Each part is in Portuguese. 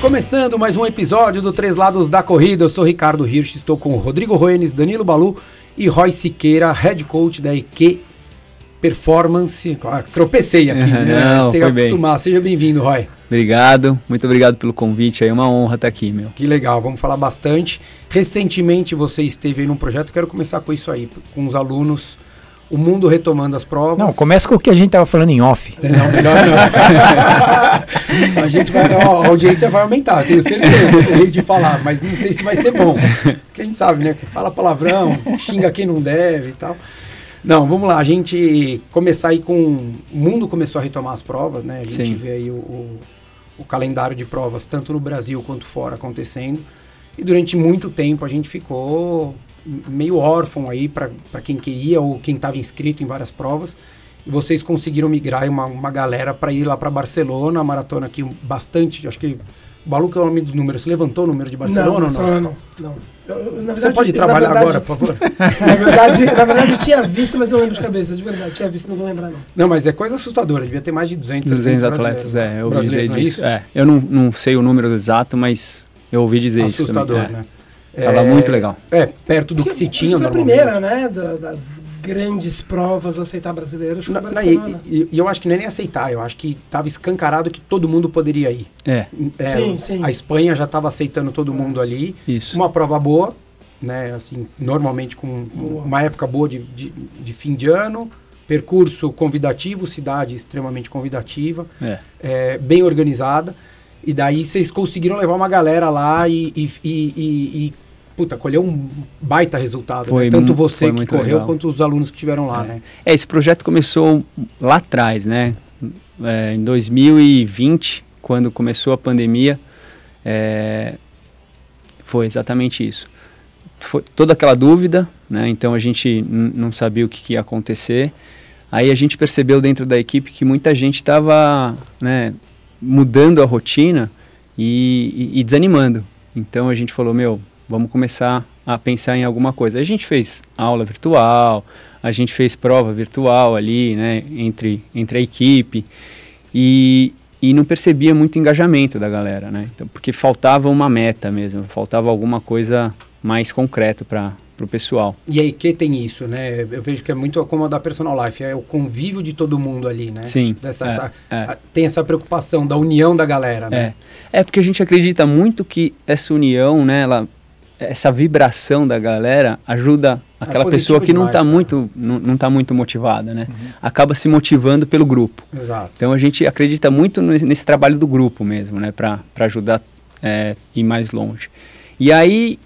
Começando mais um episódio do Três Lados da Corrida, eu sou Ricardo Hirsch, estou com Rodrigo Roenes, Danilo Balu e Roy Siqueira, head coach da EQ Performance. Ah, tropecei aqui, né? não, Tem que foi bem. acostumar. Seja bem-vindo, Roy. Obrigado, muito obrigado pelo convite. É uma honra estar aqui, meu. Que legal, vamos falar bastante. Recentemente você esteve aí num projeto, quero começar com isso aí, com os alunos, o mundo retomando as provas. Não, começa com o que a gente tava falando em off. Não, melhor não. a gente vai, ó, a audiência vai aumentar, tenho certeza, gente falar, mas não sei se vai ser bom. Porque a gente sabe, né? Fala palavrão, xinga quem não deve e tal. Não, vamos lá, a gente começar aí com. O mundo começou a retomar as provas, né? A gente Sim. vê aí o, o, o calendário de provas, tanto no Brasil quanto fora, acontecendo. E durante muito tempo a gente ficou meio órfão aí para quem queria ou quem estava inscrito em várias provas. E vocês conseguiram migrar uma, uma galera para ir lá para Barcelona, a maratona aqui bastante, acho que o Balu que é o nome dos números, você levantou o número de Barcelona não, ou não? Não. não. Eu- eu, na Você verdade, pode na trabalhar verdade- agora, por favor? Na verdade, na verdade, eu tinha visto, mas eu lembro de cabeça, de verdade. Tinha visto, não vou lembrar, não. Não, mas é coisa assustadora, devia ter mais de 200, 200 brasileiros. atletas, é, eu ouvi dizer não é disso. isso? É, eu não, não sei o número exato, mas eu ouvi dizer isso Assustador, também. é. né? Tava É, muito legal. É, perto do que se tinha Foi a primeira, né, da- das grandes provas aceitar brasileiros. Foi Barcelona. e, e- e eu acho que nem nem aceitar, eu acho que estava escancarado que todo mundo poderia ir. É, É, Sim, sim. A Espanha já estava aceitando todo mundo ali. isso. Uma prova boa, né? Assim, normalmente com Boa. uma época boa de, de, de fim de ano, percurso convidativo, cidade extremamente convidativa, É. é, bem organizada. E daí vocês conseguiram levar uma galera lá e, e, e, e- e, puta, colheu um baita resultado. Foi né? Tanto você que correu legal. quanto os alunos que estiveram lá, É. né? É, esse projeto começou lá atrás, né? É, em 2020, quando começou a pandemia, é, foi exatamente isso. Foi toda aquela dúvida, né? Então a gente não sabia o que, que ia acontecer. Aí a gente percebeu dentro da equipe que muita gente estava, né, mudando a rotina e, e- e desanimando. Então a gente falou, meu, vamos começar a pensar em alguma coisa. A gente fez aula virtual, a gente fez prova virtual ali, né, entre, entre a equipe e, e não percebia muito engajamento da galera, né, então, porque faltava uma meta mesmo, faltava alguma coisa mais concreta para o pessoal. E aí que tem isso, né? Eu vejo que é muito como a da Personal Life, é o convívio de todo mundo ali, né? Sim, Dessa, é, essa- é. a- tem essa preocupação da união da galera, né? É, é porque a gente acredita muito que essa união, né, ela, essa vibração da galera ajuda aquela positivo pessoa que não está cara. muito, não, não tá muito motivada, né? Acaba se motivando pelo grupo. Exato. Então a gente acredita muito nesse, trabalho do grupo mesmo, né, para ajudar é, ir mais longe. E aí,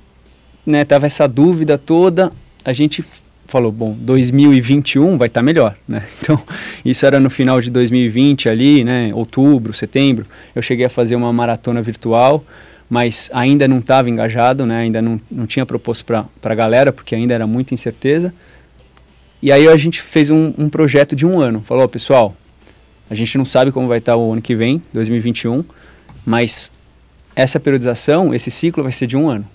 né, tava essa dúvida toda, a gente falou, bom, 2021 vai estar melhor, né? Então, isso era no final de 2020 ali, né, outubro, setembro. Eu cheguei a fazer uma maratona virtual, mas ainda não estava engajado, né? Ainda não, não tinha proposto para a galera, porque ainda era muita incerteza. E aí a gente fez um, um projeto de um ano. Falou, pessoal, a gente não sabe como vai estar o ano que vem, 2021, mas essa periodização, esse ciclo vai ser de um ano.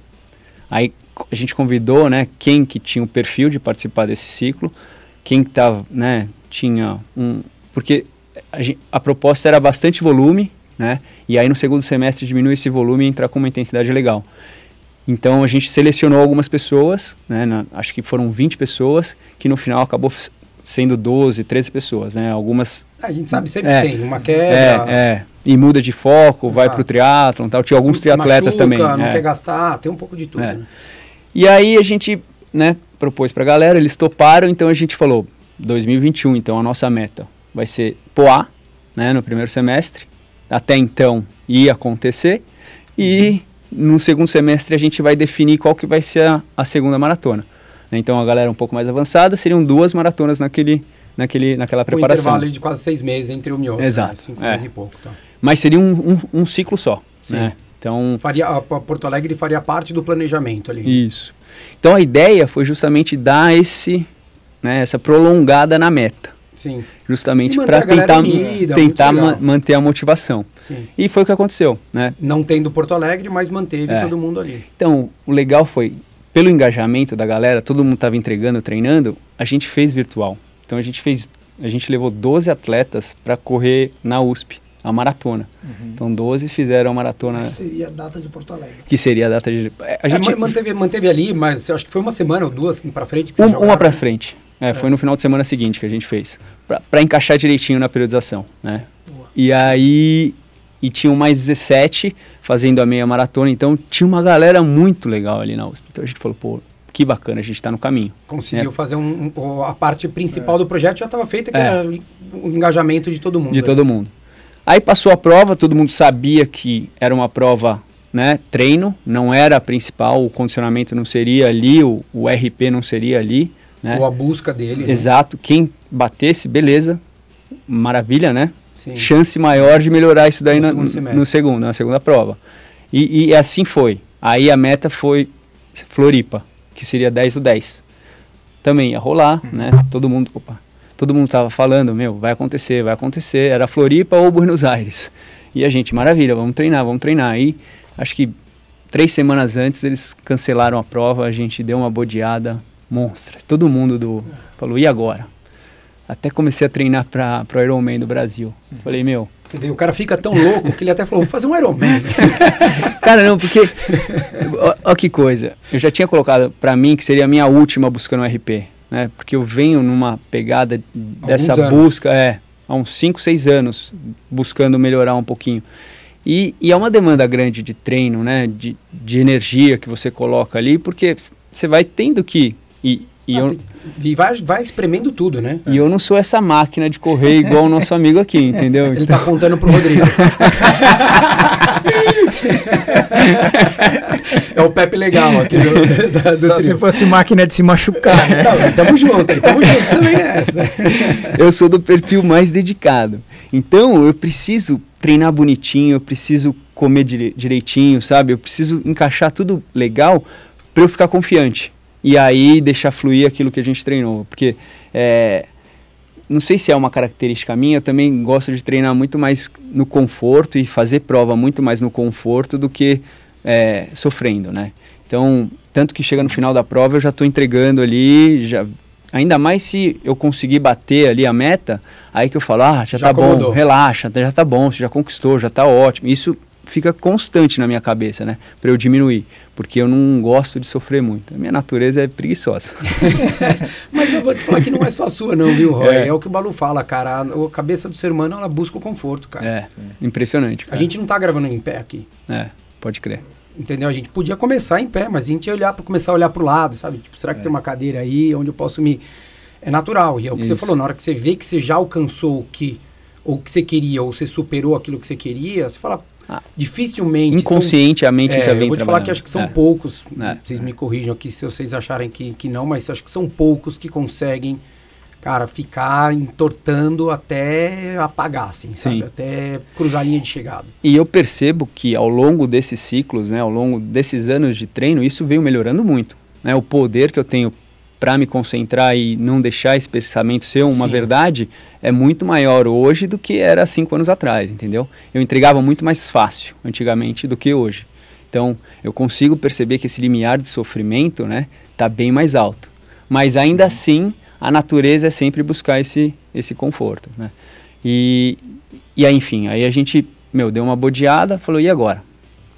Aí a gente convidou, né, quem que tinha o perfil de participar desse ciclo, quem que tava, né, tinha um, porque a, gen- a proposta era bastante volume, né, e aí no segundo semestre diminui esse volume e entrar com uma intensidade legal. Então a gente selecionou algumas pessoas, né, na- acho que foram 20 pessoas, que no final acabou sendo 12, 13 pessoas, né, algumas A gente sabe sempre É. tem uma é, quebra. é, e muda de foco, vai Exato. pro triatlon, tal. Tinha alguns triatletas machuca, também. Não é. quer gastar, tem um pouco de tudo. É. né? E aí a gente, né, propôs pra galera, eles toparam, então a gente falou, 2021, então a nossa meta vai ser Poá, né, no primeiro semestre. Até então ia acontecer e no segundo semestre a gente vai definir qual que vai ser a, a segunda maratona. né. Então a galera um pouco mais avançada seriam duas maratonas naquele, naquele, naquela preparação. intervalo de quase seis meses entre um e outro. Exato, Né? Cinco é. meses e pouco. Tá. Mas seria um, um, um ciclo só. Sim. Né? Então Faria, a, a Porto Alegre faria parte do planejamento ali. Isso. Então a ideia foi justamente dar esse, né, essa prolongada na meta. Sim. justamente para tentar, unida, tentar ma- manter a motivação. Sim. E foi o que aconteceu, né? Não tendo Porto Alegre, mas manteve É. todo mundo ali. Então, o legal foi, pelo engajamento da galera, todo mundo estava entregando, treinando, a gente fez virtual. Então a gente fez, a gente levou 12 atletas para correr na USP, a maratona. Então 12 fizeram a maratona, Seria a data de Porto Alegre. que seria a data de... A A gente, gente manteve, manteve ali, mas acho que foi uma semana ou duas para frente que Um- uma pra frente. É, Foi no final de semana seguinte que a gente fez. Pra, pra encaixar direitinho na periodização, né? Boa. E aí... E tinham mais 17 fazendo a meia maratona. Então tinha uma galera muito legal ali na USP. Então a gente falou, pô, que bacana, a gente tá no caminho. Conseguiu É. fazer um, um- a parte principal do projeto já estava feita, que É. era o engajamento de todo mundo. De né? todo mundo. Aí passou a prova, todo mundo sabia que era uma prova, né, treino, não era a principal, o condicionamento não seria ali, o, o RP não seria ali, né? Ou a busca dele. né? Exato, quem batesse, beleza, maravilha, né? Sim. chance maior de melhorar isso daí No na- segundo no, segundo, na segunda prova. E, e assim foi. Aí a meta foi Floripa, que seria 10 do 10. Também ia rolar, né? Todo mundo, opa, todo mundo tava falando, meu, vai acontecer, vai acontecer. Era Floripa ou Buenos Aires. E a gente, maravilha, vamos treinar, vamos treinar. Aí, acho que três semanas antes eles cancelaram a prova, a gente deu uma bodeada monstra. Todo mundo do falou, e agora? Até comecei a treinar para o Ironman do Brasil. Falei, meu, Você vê, o cara fica tão louco que ele até falou, vou fazer um Ironman. Cara, não, porque. ó que coisa. Eu já tinha colocado pra mim que seria a minha última buscando um RP. Né? Porque eu venho numa pegada dessa busca, é, há uns 5, 6 anos, buscando melhorar um pouquinho. E, e é uma demanda grande de treino, né? De, de energia que você coloca ali, porque você vai tendo que. E, e, Ah, eu, tem- e vai, vai espremendo tudo, né? e eu não sou essa máquina de correr igual o nosso amigo aqui, entendeu? Ele tá apontando pro Rodrigo. é o Pepe legal aqui do, da- do Só trio. se fosse máquina de se machucar, né? Não, tamo junto, aí, tamo juntos também nessa. eu sou do perfil mais dedicado. Então eu preciso treinar bonitinho, eu preciso comer dire- direitinho, sabe? Eu preciso encaixar tudo legal para eu ficar confiante. E aí deixar fluir aquilo que a gente treinou. Porque é, não sei se é uma característica minha, eu também gosto de treinar muito mais no conforto e fazer prova muito mais no conforto do que é, sofrendo, né? Então, tanto que chega no final da prova eu já estou entregando ali, já, ainda mais se eu conseguir bater ali a meta, aí que eu falo, ah, já, Já tá bom, acomodou. relaxa, já tá bom, você já conquistou, já tá ótimo. Isso fica constante na minha cabeça, né? Para eu diminuir, porque eu não gosto de sofrer muito. A minha natureza é preguiçosa. Mas eu vou te falar que não é só a sua, não, viu, Roy? É, É. o que o Balu fala, cara. A, a cabeça do ser humano, ela busca o conforto, cara. É, impressionante. A Cara. gente não tá gravando em pé aqui. É, pode crer. Entendeu? A gente podia começar em pé, mas a gente ia olhar para começar a olhar para o lado, sabe? Tipo, será que tem uma cadeira aí onde eu posso me é natural. E é o que você Isso. falou, na hora que você vê que você já alcançou o que ou o que você queria ou você superou aquilo que você queria, você fala Dificilmente são- Inconsciente a mente É, já vem eu vou te falar que acho que são É. poucos. É. Vocês me corrijam aqui se vocês acharem que, que não, mas acho que são poucos que conseguem, cara, ficar entortando até apagar, assim, sabe? Sim. Até cruzar a linha de chegada. E eu percebo que ao longo desses ciclos, né, ao longo desses anos de treino, isso veio melhorando muito. Né? O poder que eu tenho para me concentrar e não deixar esse pensamento ser uma Sim. verdade é muito maior hoje do que era cinco anos atrás, entendeu? Eu entregava muito mais fácil antigamente do que hoje. Então, eu consigo perceber que esse limiar de sofrimento, né, tá bem mais alto. Mas ainda assim, a natureza é sempre buscar esse, esse conforto, né? E, e aí, enfim, aí a gente, meu, deu uma bodeada, falou, e agora?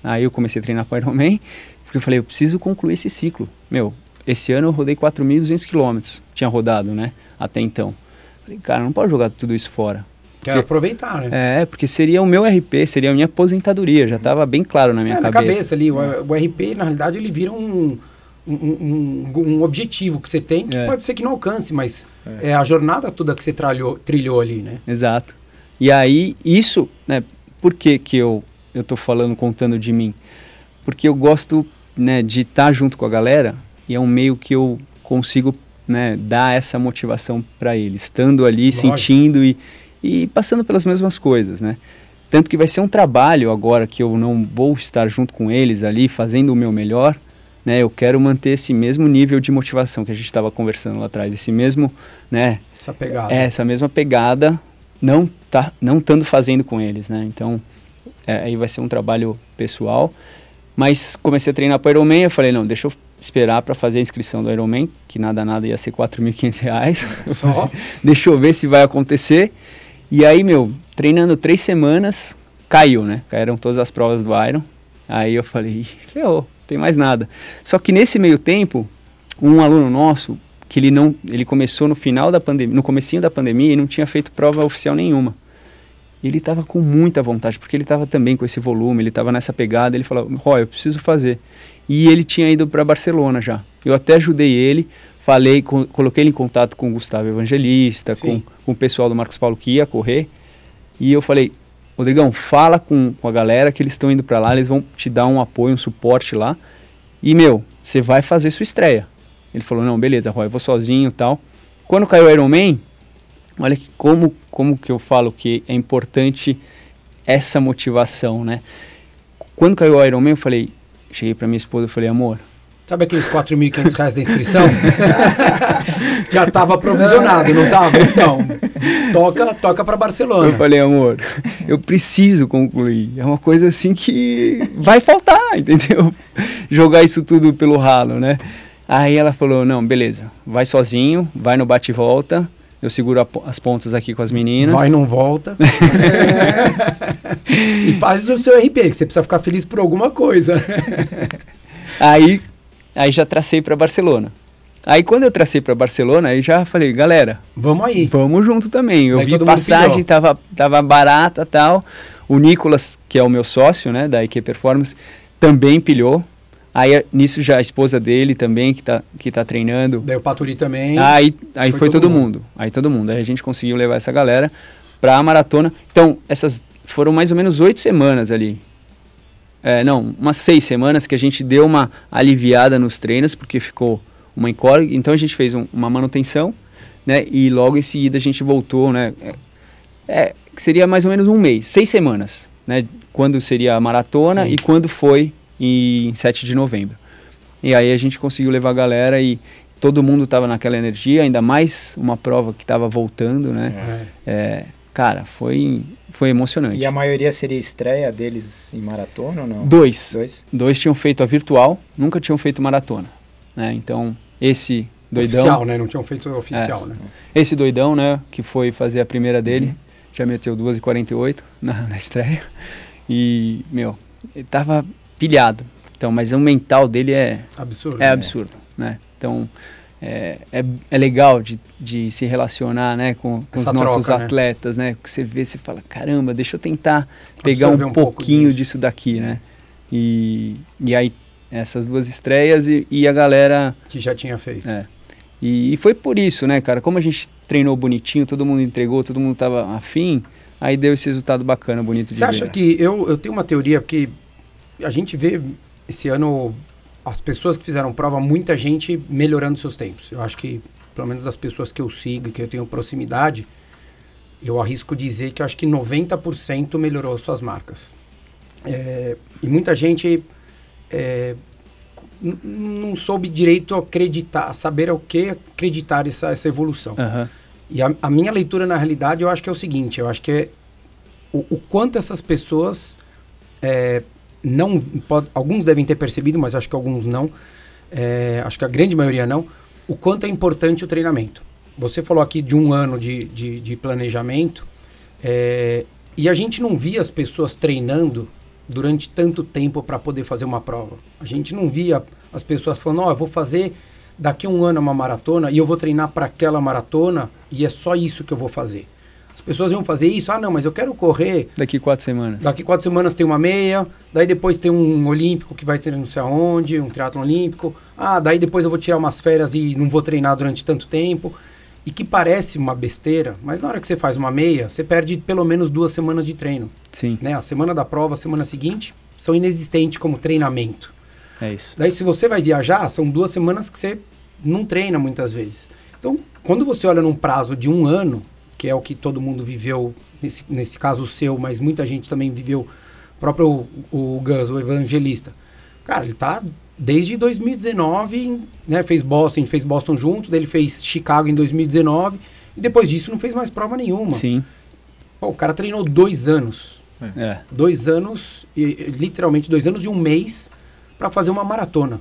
Aí eu comecei a treinar para Ironman, porque eu falei, eu preciso concluir esse ciclo. Meu, esse ano eu rodei 4.200 quilômetros, tinha rodado, né, até então. Falei, cara, não pode jogar tudo isso fora. Quero aproveitar, né? É, porque seria o meu RP, seria a minha aposentadoria, já estava bem claro na minha É, na cabeça. cabeça ali. O, o RP, na realidade, ele vira um, um, um, um objetivo que você tem, que É. pode ser que não alcance, mas é, a jornada toda que você tralhou, trilhou ali, né? Exato. E aí, isso, né, por que que eu, eu tô falando, contando de mim? Porque eu gosto, né, de estar junto com a galera e é um meio que eu consigo, né, dar essa motivação para eles, estando ali, Lógico. sentindo e, e passando pelas mesmas coisas, né? Tanto que vai ser um trabalho agora que eu não vou estar junto com eles ali, fazendo o meu melhor, né? Eu quero manter esse mesmo nível de motivação que a gente estava conversando lá atrás, esse mesmo, né? Essa pegada. É, essa mesma pegada, não tá, não estando fazendo com eles, né? Então, é, aí vai ser um trabalho pessoal. Mas comecei a treinar para o Ironman, eu falei, não, deixa eu esperar para fazer a inscrição do Ironman, que nada nada ia ser R$ 4.500 Só? deixa eu ver se vai acontecer. E aí, meu, treinando três semanas, caiu, né? Caíram todas as provas do Iron. Aí eu falei, ferrou, tem mais nada. Só que nesse meio tempo, um aluno nosso, que ele não, ele começou no final da pandemia, no comecinho da pandemia e não tinha feito prova oficial nenhuma. Ele estava com muita vontade, porque ele estava também com esse volume, ele estava nessa pegada, ele falou, Roy, eu preciso fazer. E ele tinha ido para Barcelona já. Eu até ajudei ele, falei, co coloquei ele em contato com o Gustavo Evangelista, com, com o pessoal do Marcos Paulo que ia correr. E eu falei, Rodrigão, fala com, com a galera que eles estão indo para lá, eles vão te dar um apoio, um suporte lá. E, meu, você vai fazer sua estreia. Ele falou, não, beleza, Roy, eu vou sozinho e tal. Quando caiu o Iron Man, olha que como, como que eu falo que é importante essa motivação, né? Quando caiu o Iron Man, eu falei, cheguei para minha esposa e falei, amor, Sabe aqueles 4.500 reais da inscrição? Já estava provisionado, não estava? Então, toca, toca para Barcelona. Eu falei, amor, eu preciso concluir. É uma coisa assim que vai faltar, entendeu? Jogar isso tudo pelo ralo, né? Aí ela falou, não, beleza, vai sozinho, vai no bate e volta, eu seguro a, as pontas aqui com as meninas. Vai, não volta. e faz o seu RP, que você precisa ficar feliz por alguma coisa. aí, aí já tracei para Barcelona. Aí quando eu tracei para Barcelona, aí já falei, galera, vamos aí. Vamos junto também. Eu vi passagem, tava, tava barata tal. O Nicolas, que é o meu sócio, né, da IQ Performance, também pilhou. Aí nisso já a esposa dele também, que tá, que tá treinando. Daí o Paturi também. Aí, aí foi, foi todo, todo mundo. mundo. Aí todo mundo. Aí a gente conseguiu levar essa galera pra maratona. Então, essas foram mais ou menos oito semanas ali. É, não, umas seis semanas que a gente deu uma aliviada nos treinos, porque ficou uma incógnita. Então a gente fez um, uma manutenção, né? E logo em seguida a gente voltou, né? É, é, seria mais ou menos um mês, seis semanas, né? Quando seria a maratona Sim. e quando foi em 7 de novembro. E aí a gente conseguiu levar a galera e todo mundo estava naquela energia, ainda mais uma prova que estava voltando, né? É. É, cara, foi, foi emocionante. E a maioria seria estreia deles em maratona ou não? Dois. Dois? Dois tinham feito a virtual, nunca tinham feito maratona. Né? Então, esse doidão... Oficial, né? Não tinham feito oficial, é, né? Esse doidão, né? Que foi fazer a primeira dele, uhum. já meteu 2h48 na, na estreia. E, meu, ele tava pilhado. Então, mas o mental dele é absurdo. É né? absurdo, né? Então, é, é, é, legal de, de se relacionar né, com, com os nossos troca, né? atletas, né? né? Que você vê, você fala, caramba, deixa eu tentar pegar um, um, pouquinho disso. disso. daqui, né? E, e aí, essas duas estreias e, e a galera... Que já tinha feito. É. E, e, foi por isso, né, cara? Como a gente treinou bonitinho, todo mundo entregou, todo mundo tava afim, aí deu esse resultado bacana, bonito de Você acha que... Eu, eu tenho uma teoria, porque a gente vê esse ano as pessoas que fizeram prova, muita gente melhorando seus tempos. Eu acho que, pelo menos das pessoas que eu sigo e que eu tenho proximidade, eu arrisco dizer que acho que 90% melhorou suas marcas. É, e muita gente é, não soube direito acreditar, saber o que acreditar essa, essa evolução. Uhum. E a, a, minha leitura, na realidade, eu acho que é o seguinte, eu acho que é o, o quanto essas pessoas é, não pode, alguns devem ter percebido, mas acho que alguns não. É, acho que a grande maioria não. O quanto é importante o treinamento. Você falou aqui de um ano de, de, de planejamento é, e a gente não via as pessoas treinando durante tanto tempo para poder fazer uma prova. A gente não via as pessoas falando, ó, oh, eu vou fazer daqui a um ano uma maratona e eu vou treinar para aquela maratona e é só isso que eu vou fazer. As pessoas iam fazer isso, ah não, mas eu quero correr. Daqui quatro semanas. Daqui quatro semanas tem uma meia, daí depois tem um olímpico que vai ter não sei aonde, um triatlo olímpico. Ah, daí depois eu vou tirar umas férias e não vou treinar durante tanto tempo. E que parece uma besteira, mas na hora que você faz uma meia, você perde pelo menos duas semanas de treino. Sim. Né? A semana da prova, a semana seguinte, são inexistentes como treinamento. É isso. Daí se você vai viajar, são duas semanas que você não treina muitas vezes. Então, quando você olha num prazo de um ano, que é o que todo mundo viveu, nesse, nesse caso o seu, mas muita gente também viveu, o próprio o, o Gus, o evangelista. Cara, ele tá desde 2019, né? Fez Boston, a gente fez Boston junto, daí ele fez Chicago em 2019 e depois disso não fez mais prova nenhuma. Sim. Pô, o cara treinou dois anos. É. Dois anos, e, e, literalmente dois anos e um mês para fazer uma maratona.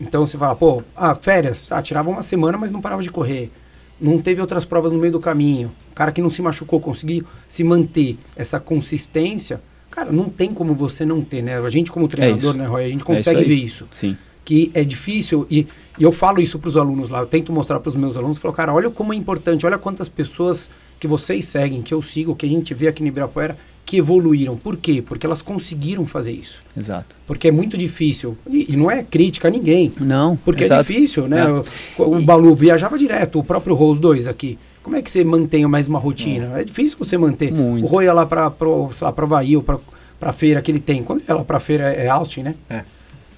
Então você fala, pô, ah, férias, ah, tirava uma semana, mas não parava de correr. Não teve outras provas no meio do caminho. O cara que não se machucou conseguiu se manter essa consistência. Cara, não tem como você não ter, né? A gente como treinador, isso. né, Roy, a gente É consegue isso aí. ver isso Sim. que é difícil e, e eu falo isso para os alunos lá, eu tento mostrar para os meus alunos, falo, cara, olha como é importante, olha quantas pessoas que vocês seguem, que eu sigo, que a gente vê aqui no Ibirapuera, que evoluíram. Por quê? Porque elas conseguiram fazer isso. Exato. Porque é muito difícil. E, e não é crítica a ninguém. Não, Porque é exato. difícil, né? É. O, o Balu viajava direto, o próprio Rose 2 aqui. Como é que você mantém mais uma rotina? É, difícil você manter. Muito. O Rô ia lá para pra Havaí ou pra feira que ele tem. Quando ele ia lá pra feira é Austin, né? É.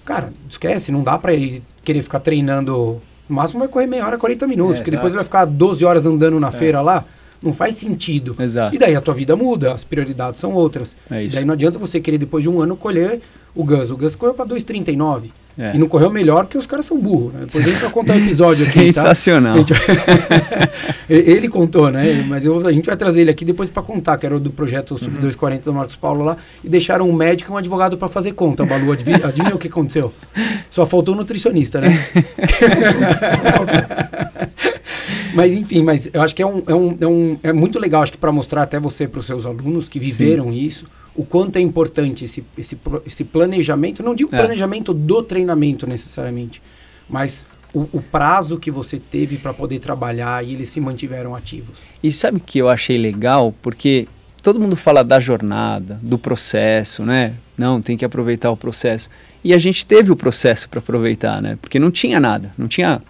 Cara, esquece, não dá pra ele querer ficar treinando. No máximo vai correr meia hora, 40 minutos. É, porque depois exato. vai ficar 12 horas andando na feira lá. Não faz sentido. Exato. E daí a tua vida muda, as prioridades são outras. É e daí não adianta você querer depois de um ano colher o Gus. O Gus correu pra 2,39. É. E não correu melhor porque os caras são burros, né? Depois a gente vai contar o episódio aqui, tá? Sensacional. Vai- ele contou, né? Mas eu- a gente vai trazer ele aqui depois para contar, que era o do projeto Sub 240 do Marcos Paulo lá. E deixaram um médico e um advogado para fazer conta, Balu. Adivinha, adivinha o que aconteceu? Só faltou o nutricionista, né? mas enfim, mas eu acho que é, um, é, um, é, um, é muito legal, acho que para mostrar até você para os seus alunos que viveram isso, o quanto é importante esse, esse, esse planejamento, não digo É. planejamento do treinamento necessariamente, mas o, o prazo que você teve para poder trabalhar e eles se mantiveram ativos. E sabe o que eu achei legal? Porque todo mundo fala da jornada, do processo, né? Não, tem que aproveitar o processo. E a gente teve o processo para aproveitar, né? Porque não tinha nada, não tinha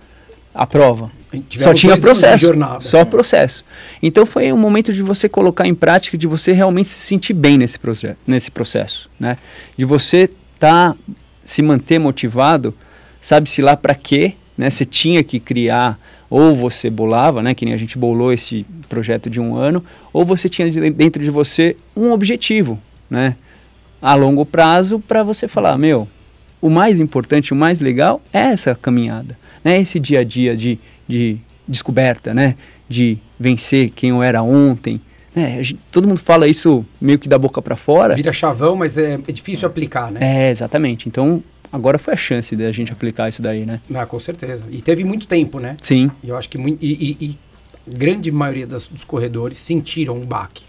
a prova. Só tinha processo. Só processo. Então foi um momento de você colocar em prática, de você realmente se sentir bem nesse, proje- nesse processo, né? De você tá se manter motivado, sabe-se lá para quê, né? Você tinha que criar ou você bolava, né, que nem a gente bolou esse projeto de um ano, ou você tinha de- dentro de você um objetivo, né, a longo prazo para você falar, meu, o mais importante, o mais legal é essa caminhada, né, esse dia a dia de, de descoberta, né, de vencer quem eu era ontem, né, gente- todo mundo fala isso meio que da boca para fora, Vira chavão, mas é, é difícil aplicar, né? é, exatamente, então agora foi a chance da gente aplicar isso daí, né, Ah, com certeza. E teve muito tempo, né? sim, E eu acho que muito, e, e- e grande maioria das- dos corredores sentiram um baque.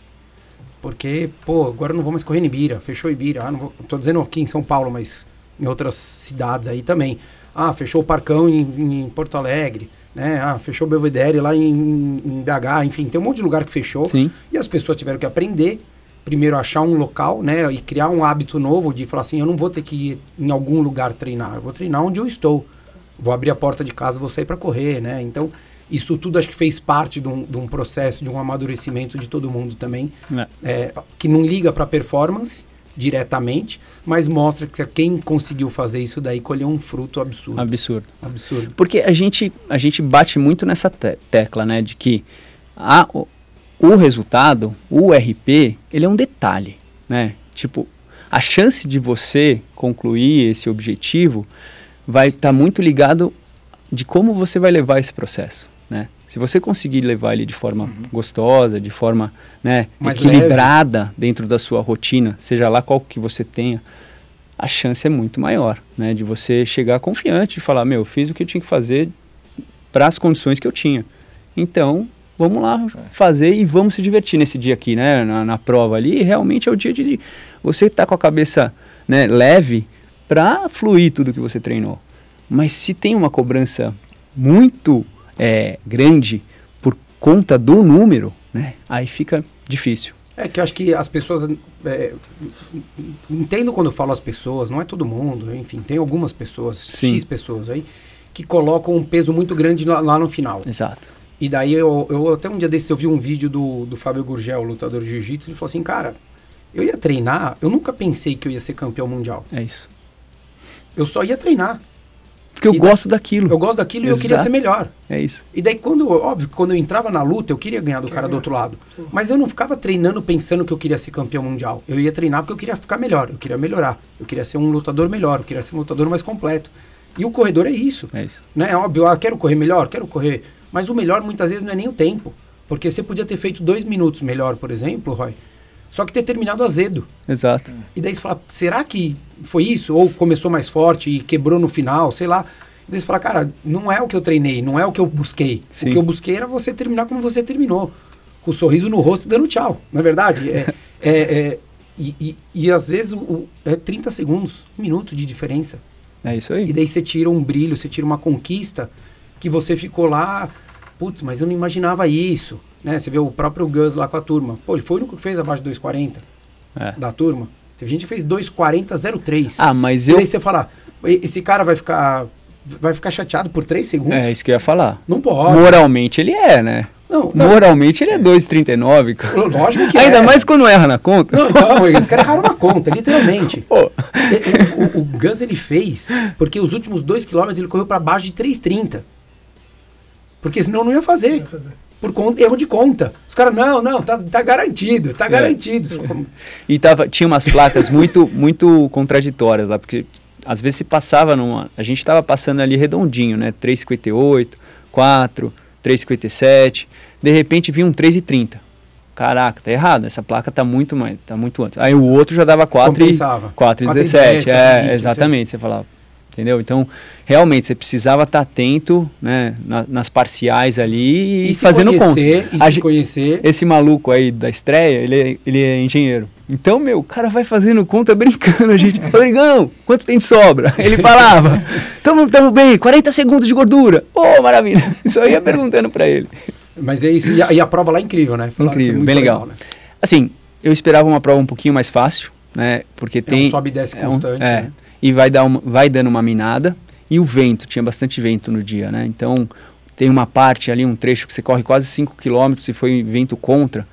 Porque, pô, agora eu não vou mais correr em Ibira, fechou Ibira. Ah, não vou, tô dizendo aqui em São Paulo, mas em outras cidades aí também. Ah, fechou o Parcão em, em Porto Alegre, né? Ah, fechou o Belvedere lá em, em BH, enfim, tem um monte de lugar que fechou. sim, E as pessoas tiveram que aprender, primeiro achar um local, né, e criar um hábito novo de falar assim, eu não vou ter que ir em algum lugar treinar, eu vou treinar onde eu estou. Vou abrir a porta de casa, vou sair para correr, né? Então, isso tudo acho que fez parte de um, de um processo, de um amadurecimento de todo mundo também, É. é, que não liga para performance diretamente, mas mostra que quem conseguiu fazer isso daí colheu um fruto absurdo, absurdo. absurdo. Porque a gente, a gente bate muito nessa te- tecla, né? De que a, o, o resultado, o RP, ele é um detalhe, né? Tipo, a chance de você concluir esse objetivo vai estar muito ligado de como você vai levar esse processo, né? Se você conseguir levar ele de forma gostosa, de forma né, Mais equilibrada dentro da sua rotina, seja lá qual que você tenha, a chance é muito maior, né? De você chegar confiante e falar, meu, eu fiz o que eu tinha que fazer para as condições que eu tinha. Então, vamos lá fazer e vamos se divertir nesse dia aqui, né? Na, na prova ali, realmente é o dia de você estar com a cabeça né, leve para fluir tudo que você treinou. Mas se tem uma cobrança muito é, grande por conta do número, né? Aí fica difícil. É que eu acho que as pessoas. É, entendo quando eu falo as pessoas, não é todo mundo, enfim, tem algumas pessoas, Sim. X pessoas aí, que colocam um peso muito grande lá, lá no final. Exato. E daí eu, eu até um dia desse eu vi um vídeo do, do Fábio Gurgel, lutador de jiu-jitsu, ele falou assim, cara, eu ia treinar, eu nunca pensei que eu ia ser campeão mundial. É isso. Eu só ia treinar. Porque eu E gosto daquilo. Eu gosto daquilo e eu queria Exato. ser melhor. É isso. E daí, quando, óbvio, quando eu entrava na luta, eu queria ganhar do cara do outro lado. Sim. Mas eu não ficava treinando pensando que eu queria ser campeão mundial. Eu ia treinar porque eu queria ficar melhor, eu queria melhorar. Eu queria ser um lutador melhor, eu queria ser um lutador mais completo. E o corredor é isso. É isso. Né? É óbvio, ah, quero correr melhor, quero correr. Mas o melhor muitas vezes não é nem o tempo. Porque você podia ter feito dois minutos melhor, por exemplo, Roy. Só que ter terminado azedo. Exato. E daí você fala, será que foi isso? Ou começou mais forte e quebrou no final, sei lá. E daí você fala, cara, não é o que eu treinei, não é o que eu busquei. Sim. O que eu busquei era você terminar como você terminou. Com o sorriso no rosto e dando tchau. Na é verdade, é, é, é- e, e, e às vezes o- é 30 segundos, um minuto de diferença. É isso E aí. daí você tira um brilho, você tira uma conquista que você ficou lá, putz, mas eu não imaginava isso. Né? Você vê o próprio Gus lá com a turma. Pô, ele foi o único que fez abaixo de 2,40 É. da turma. Teve gente que fez 2,40,03. Ah, mas E eu. daí você fala, "E- esse cara vai ficar vai ficar chateado por 3 segundos? É isso que eu ia falar. Não pode. Moralmente ele é, né? Não, não. Moralmente ele é 2,39, cara. Lógico que Ainda é. mais quando erra na conta. Não, não, esse cara erraram uma conta, literalmente. Pô, o, o, o Gus ele fez porque os últimos 2 km ele correu para baixo de 3,30. Porque senão não ia fazer. Vai fazer. Por conta, erro de conta. Os caras, não, não, tá, tá garantido, tá É. garantido. E tava, tinha umas placas muito, muito contraditórias lá, porque às vezes se passava numa. A gente tava passando ali redondinho, né? 3,58, 4, 3,57. De repente vinha um 3,30. Caraca, tá errado. Essa placa tá muito mais, tá muito antes. Aí o outro já dava 4 e Compensava. 4 e 4 e 17. 10, é, 4 20, exatamente. Você falava. Entendeu? Então, realmente, você precisava estar atento né, na- nas parciais ali e, E fazendo conta. conhecer, e A se conhecer. Esse maluco aí da estreia, ele é, ele é engenheiro. Então, meu, o cara vai fazendo conta brincando, a gente. Rodrigão, quanto tem de sobra? Ele falava, tamo, tamo bem, 40 segundos de gordura. Ô, maravilha. Só ia perguntando pra ele. Mas é isso. E a, e a prova lá é incrível, né? Falaram é Incrível, bem legal. né? Assim, eu esperava uma prova um pouquinho mais fácil, né? Porque tem. um sobe e desce é um- constante, é, né? E vai, dar uma, vai dando uma minada. E o vento, tinha bastante vento no dia, né? Então, tem uma parte ali, um trecho que você corre quase 5 km e foi vento contra.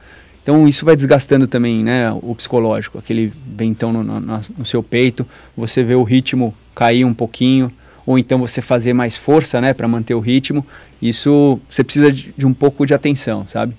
Então, isso vai desgastando também, né? O psicológico, aquele ventão no, no- no seu peito. Você vê o ritmo cair um pouquinho. Ou então você fazer mais força, né? Para manter o ritmo. Isso, você precisa de, de um pouco de atenção, sabe?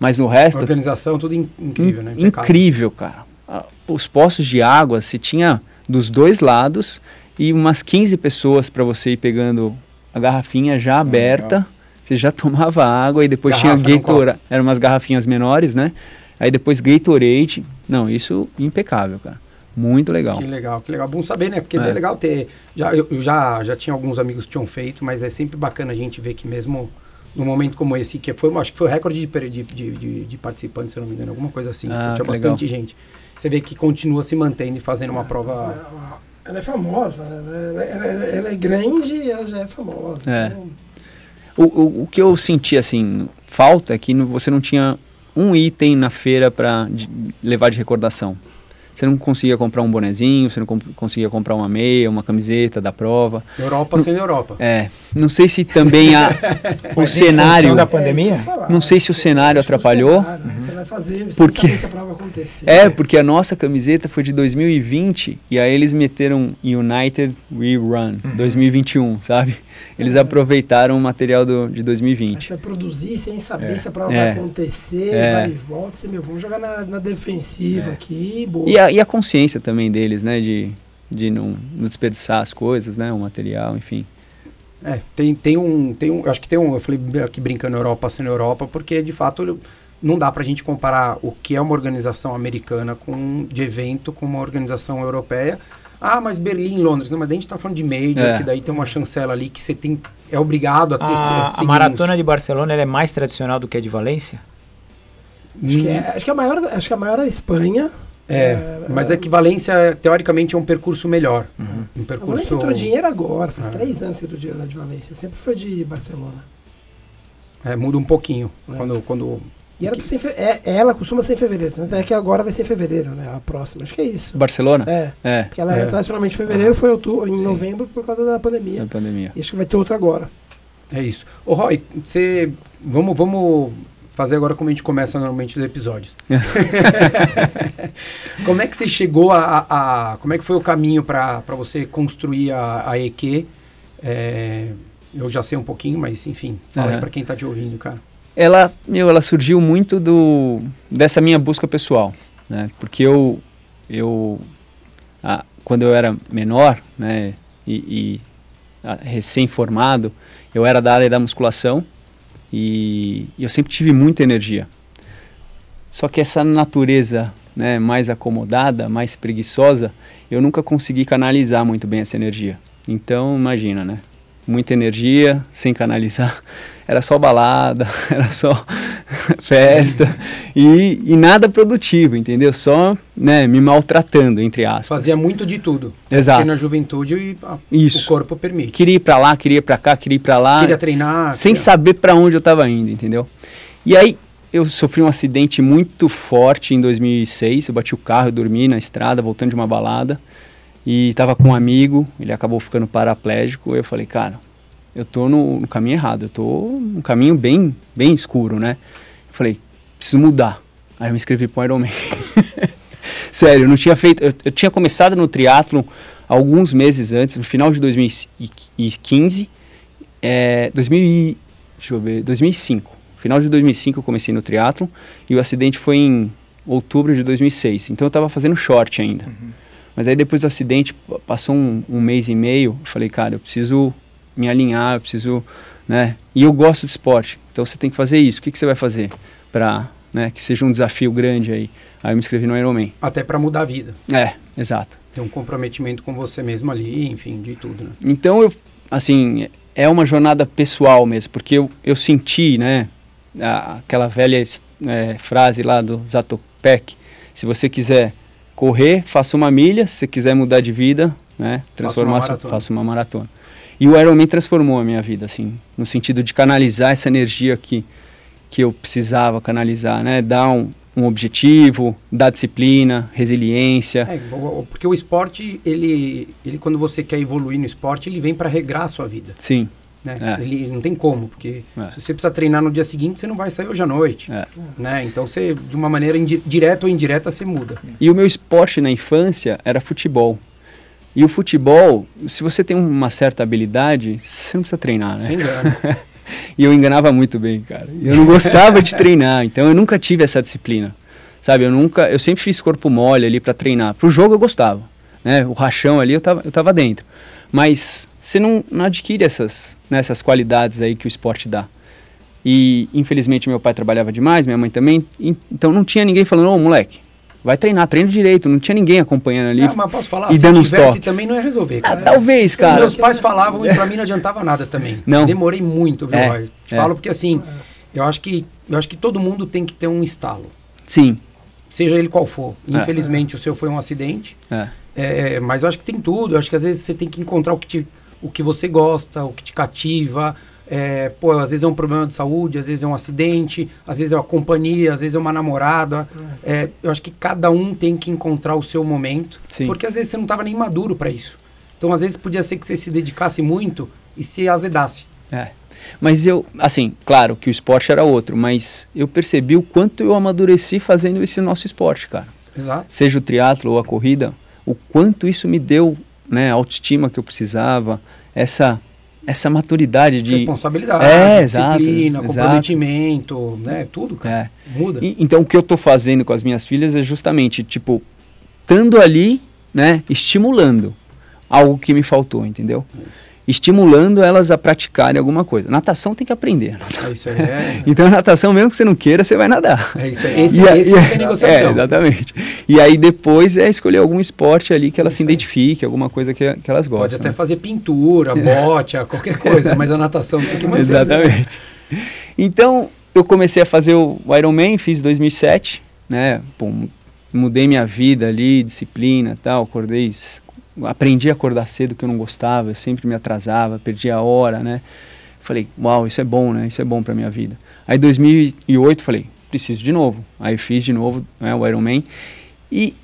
Mas no resto, Organização, tudo in- incrível, né? In- Incrível, cara. Ah, Os poços de água, se tinha dos dois lados e umas 15 pessoas para você ir pegando a garrafinha já aberta. Você já tomava água e depois Garrafa, tinha Gatorade. Eram umas garrafinhas menores, né? Aí depois Gatorade. Não, isso impecável, cara. Muito legal. Que legal, que legal. Bom saber, né? Porque É. é legal ter. Já, eu, já, já tinha alguns amigos que tinham feito, mas é sempre bacana a gente ver que mesmo num momento como esse, que foi, acho que foi o recorde de, de, de, de- participantes, se não me engano, alguma coisa assim. Ah, tinha bastante gente. Você vê que continua se mantendo e fazendo uma prova. Ela- Ela é famosa, né? ela, ela- ela é grande e ela já é famosa. É. Então, O, o, o que eu senti, assim, falta é que no- você não tinha um item na feira para levar de recordação. Você não conseguia comprar um bonezinho, você não com- conseguia comprar uma meia, uma camiseta da prova. Europa sendo Europa. É, não sei se também a, o cenário... da é, pandemia? Não sei se o cenário Acho que o atrapalhou. cenário, né? Você vai fazer, você Porque- sabe se a prova acontecer. É, porque a nossa camiseta foi de 2020 e aí eles meteram United We Run 2021, sabe? Eles aproveitaram o material do, de Aí 2020. você vai produzir sem saber É. se a prova É. vai acontecer, É. vai e volta. Você, meu, vamos jogar na, na defensiva É. aqui, boa. E a, e a consciência também deles, né? De, de não, não desperdiçar as coisas, né? O material, enfim. É, tem, tem um. Tem um. Acho que tem um. Eu falei aqui brincando Europa sendo Europa, porque de fato não dá pra gente comparar o que é uma organização americana com, de evento com uma organização europeia. Ah, mas Berlim, Londres, não, mas a gente tá falando de Major, É. que daí tem uma chancela ali que você tem. É obrigado a ter. A, a maratona de Barcelona ela é mais tradicional do que a de Valência? Acho que, é, acho, que a maior, acho que a maior é a Espanha. É, mas é que Valência, teoricamente, é um percurso melhor. Um A Valência percurso. entrou dinheiro agora, faz É. três anos que entrou dinheiro lá de Valência. Sempre foi de Barcelona. É, muda um pouquinho. É. Quando, quando E era pra ser em fe- é, ela costuma ser em fevereiro. Tanto é que agora vai ser em fevereiro, né? A próxima. Acho que é isso. Barcelona? É. É, Porque ela é, É. tradicionalmente em fevereiro, foi outubro, em Sim. novembro por causa da pandemia. na pandemia. E acho que vai ter outra agora. É isso. Ô Roy, você. Vamos, vamos fazer agora como a gente começa normalmente os episódios. como é que você chegou a. a- a- como é que foi o caminho para você construir a, a EQ? É, eu já sei um pouquinho, mas enfim, fala Aham. aí pra quem tá te ouvindo, cara. ela, meu, ela surgiu muito do dessa minha busca pessoal, né? Porque eu, eu, ah, quando eu era menor, né, e, e recém-formado, eu era da área da musculação e eu sempre tive muita energia. Só que essa natureza, né, mais acomodada, mais preguiçosa, eu nunca consegui canalizar muito bem essa energia. Então, imagina, né? Muita energia sem canalizar. Era só balada, era só festa e, e nada produtivo, entendeu? Só né, me maltratando, entre aspas. Fazia muito de tudo. Exato. Porque na juventude a- Isso. o corpo permite. Queria ir pra lá, queria ir pra cá, queria ir pra lá, Queria treinar. sem queria- saber pra onde eu tava indo, entendeu? E aí eu sofri um acidente muito forte em 2006. Eu bati o carro, eu dormi na estrada, voltando de uma balada. E tava com um amigo, ele acabou ficando paraplégico. Eu falei, cara, eu tô no, no caminho errado, eu tô num caminho bem, bem escuro, né? Eu falei, preciso mudar. Aí eu me inscrevi pro Ironman. Sério, eu não tinha feito. Eu, eu tinha começado no triatlo alguns meses antes, no final de 2015. É, 2000 e- deixa eu ver, 2005. Final de 2005 eu comecei no triatlo e o acidente foi em outubro de 2006. Então eu estava fazendo short ainda. Mas aí depois do acidente, passou um, um mês e meio, eu falei, cara, eu preciso me alinhar, eu preciso, né? E eu gosto de esporte, então você tem que fazer isso. O que, que você vai fazer para, né, que seja um desafio grande aí? Aí eu me inscrevi no Ironman. Até pra mudar a vida. É, exato. Ter um comprometimento com você mesmo ali, enfim, de tudo, né? Então eu, assim, é uma jornada pessoal mesmo, porque eu, eu senti, né, a- aquela velha é, frase lá do Zatopek, se você quiser correr, faça uma milha, se quiser mudar de vida, né, transformar, sua- faça uma maratona. E o Ironman transformou a minha vida, assim, no sentido de canalizar essa energia que, que eu precisava canalizar, né, dar um, um objetivo, dar disciplina, resiliência, É, porque o esporte, ele, ele quando você quer evoluir no esporte, ele vem pra regrar a sua vida, sim, né? É. Ele não tem como, porque É. se você precisa treinar no dia seguinte, você não vai sair hoje à noite, é. né? Então você, de uma maneira direta ou indireta, você muda. E o meu esporte na infância era futebol. E o futebol, se você tem uma certa habilidade, você não precisa treinar, né? Sem engano. E eu enganava muito bem, cara. Eu não gostava de treinar, então eu nunca tive essa disciplina. Sabe, eu nunca, eu sempre fiz corpo mole ali para treinar. Pro jogo eu gostava, né? O rachão ali eu tava, eu tava dentro. Mas você não, não adquire essas, né, essas qualidades aí que o esporte dá. E infelizmente meu pai trabalhava demais, minha mãe também, então não tinha ninguém falando, ô moleque, vai treinar, treina direito, não tinha ninguém acompanhando ali. Ah, mas posso falar, e se dando uns tivesse também não ia resolver, Ah, cara. talvez, cara. Meus pais falavam e pra mim não adiantava nada também. Não. Demorei muito, viu, É? Te é. falo porque assim, eu acho que eu acho que todo mundo tem que ter um estalo, Sim, seja ele qual for. É. Infelizmente o seu foi um acidente, é, é, mas eu acho que tem tudo. Eu acho que às vezes você tem que encontrar o que, te, o que você gosta, o que te cativa. É, pô, às vezes é um problema de saúde, às vezes é um acidente, às vezes é uma companhia, às vezes é uma namorada. É, eu acho que cada um tem que encontrar o seu momento, sim. porque às vezes você não estava nem maduro para isso. Então às vezes podia ser que você se dedicasse muito e se azedasse. É. Mas eu, assim, claro que o esporte era outro, mas eu percebi o quanto eu amadureci fazendo esse nosso esporte, cara. Exato. Seja o triatlo ou a corrida, o quanto isso me deu, né, a autoestima que eu precisava, essa essa maturidade de Responsabilidade, É, disciplina, exato. comprometimento, né? Tudo, cara. é. Muda. E- então o que eu tô fazendo com as minhas filhas é justamente, tipo, estando ali, né, estimulando algo que me faltou, entendeu? Estimulando elas a praticarem alguma coisa. Natação tem que aprender. É isso aí. É, Então, natação, mesmo que você não queira, você vai nadar. é isso aí. Esse, E esse e a- não tem negociação. É, exatamente. E aí depois é escolher algum esporte ali que elas se identifiquem, alguma coisa que, que elas gostam. Pode até né? fazer pintura, bote, qualquer coisa, mas a natação tem que manter. Exatamente. Então, eu comecei a fazer o Ironman, fiz 2007, né? Pô, mudei minha vida ali, disciplina tal, acordei, aprendi a acordar cedo que eu não gostava, eu sempre me atrasava, perdia a hora, né? Falei, uau, isso é bom, né? Isso é bom pra minha vida. Aí 2008 falei, preciso de novo. Aí fiz de novo né, o Ironman e,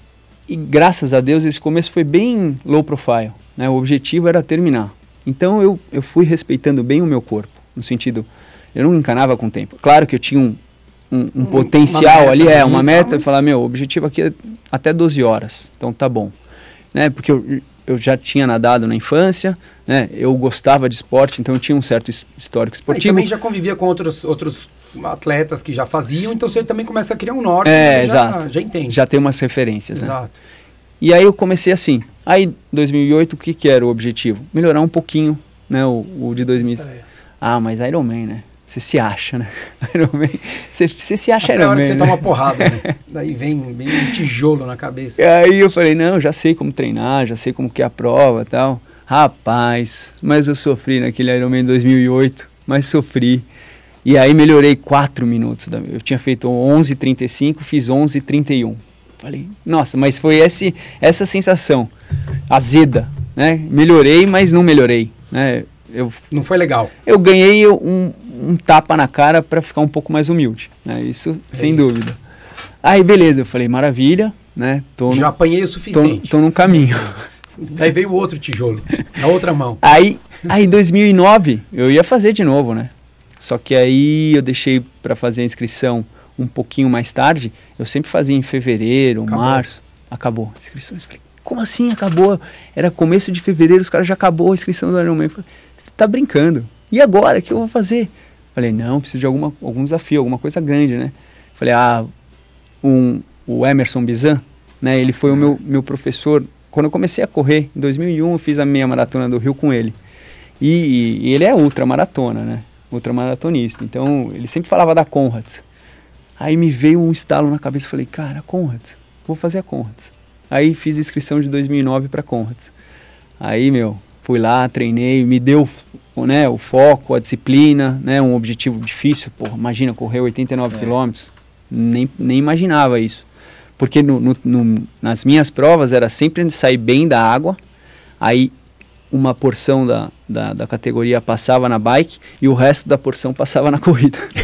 e graças a Deus esse começo foi bem low profile, né? O objetivo era terminar. Então eu, eu fui respeitando bem o meu corpo, no sentido, eu não encanava com o tempo. Claro que eu tinha um, um, um potencial meta ali, é, uma meta, falar, meu, o objetivo aqui é até 12 horas, então tá bom. Né? Porque eu, eu já tinha nadado na infância, né? Eu gostava de esporte, então eu tinha um certo histórico esportivo. Ah, e também já convivia com outros, outros atletas que já faziam, então você também começa a criar um norte, é, você exato. Já, já entende. Já tem umas referências, exato. né? E aí eu comecei assim. Aí, 2008, o que, que era o objetivo? Melhorar um pouquinho, né? O, o de 2000. Ah, mas Iron Man, né? Você se acha, né? Iron Man. Você, você se acha Até Iron a hora Man. que você né? toma porrada, né? Daí vem, vem um tijolo na cabeça. E aí eu falei, não, já sei como treinar, já sei como que é a prova tal. Rapaz, mas eu sofri naquele Ironman 2008, mas sofri. E aí melhorei 4 minutos. da- Eu tinha feito 11:35, fiz 11:31. Falei, nossa, mas foi esse, essa sensação azeda, né? Melhorei, mas não melhorei, né? Eu Não foi legal. eu ganhei um, um tapa na cara para ficar um pouco mais humilde, né? Isso sem isso. dúvida. Aí beleza, eu falei, maravilha, né? Tô no, Já apanhei o suficiente. tô num caminho. Daí veio o outro tijolo, na outra mão. Aí, aí 2009 eu ia fazer de novo, né? Só que aí eu deixei para fazer a inscrição um pouquinho mais tarde. Eu sempre fazia em fevereiro, Acabou. março. Acabou a inscrição. Eu falei, como assim acabou? Era começo de fevereiro, os caras já acabou a inscrição do Ironman. Eu falei, você tá brincando. E agora, o que eu vou fazer? Falei, não, preciso de alguma, algum desafio, alguma coisa grande, né? Falei, ah, um, o Emerson Bizan, né? Ele foi o meu, meu professor. Quando eu comecei a correr, em 2001, eu fiz a meia maratona do Rio com ele. E, e ele é ultramaratona, né? Ultramaratonista. Então, ele sempre falava da Conrads. Aí me veio um estalo na cabeça, falei, cara, Conrads, vou fazer a Conrads. Aí fiz a inscrição de 2009 para Conrads. Aí, meu, fui lá, treinei, me deu o, né, o foco, a disciplina, né, um objetivo difícil. Porra, imagina, correr 89 É. quilômetros. Nem, nem imaginava isso. Porque no, no- no- nas minhas provas era sempre sair bem da água, aí uma porção da, da, da categoria passava na bike e o resto da porção passava na corrida.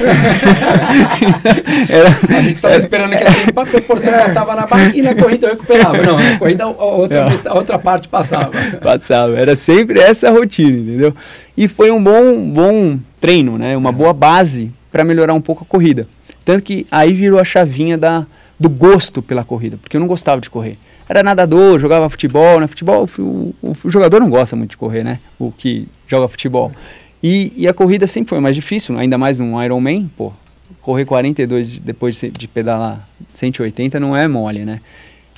Era- A gente estava esperando que assim, a proporção passava na bike e na corrida eu recuperava. Não, na corrida a outra, Não. a outra parte passava. Passava. Era sempre essa a rotina, entendeu? E foi um bom, bom treino, né? Uma boa base para melhorar um pouco a corrida. Tanto que aí virou a chavinha da, do gosto pela corrida, porque eu não gostava de correr. Era nadador, jogava futebol, né? Futebol, o, o- o jogador não gosta muito de correr, né? O que joga futebol. E, e a corrida sempre foi mais difícil, ainda mais num Ironman, pô. Correr 42 de- depois de, de pedalar 180 não é mole, né?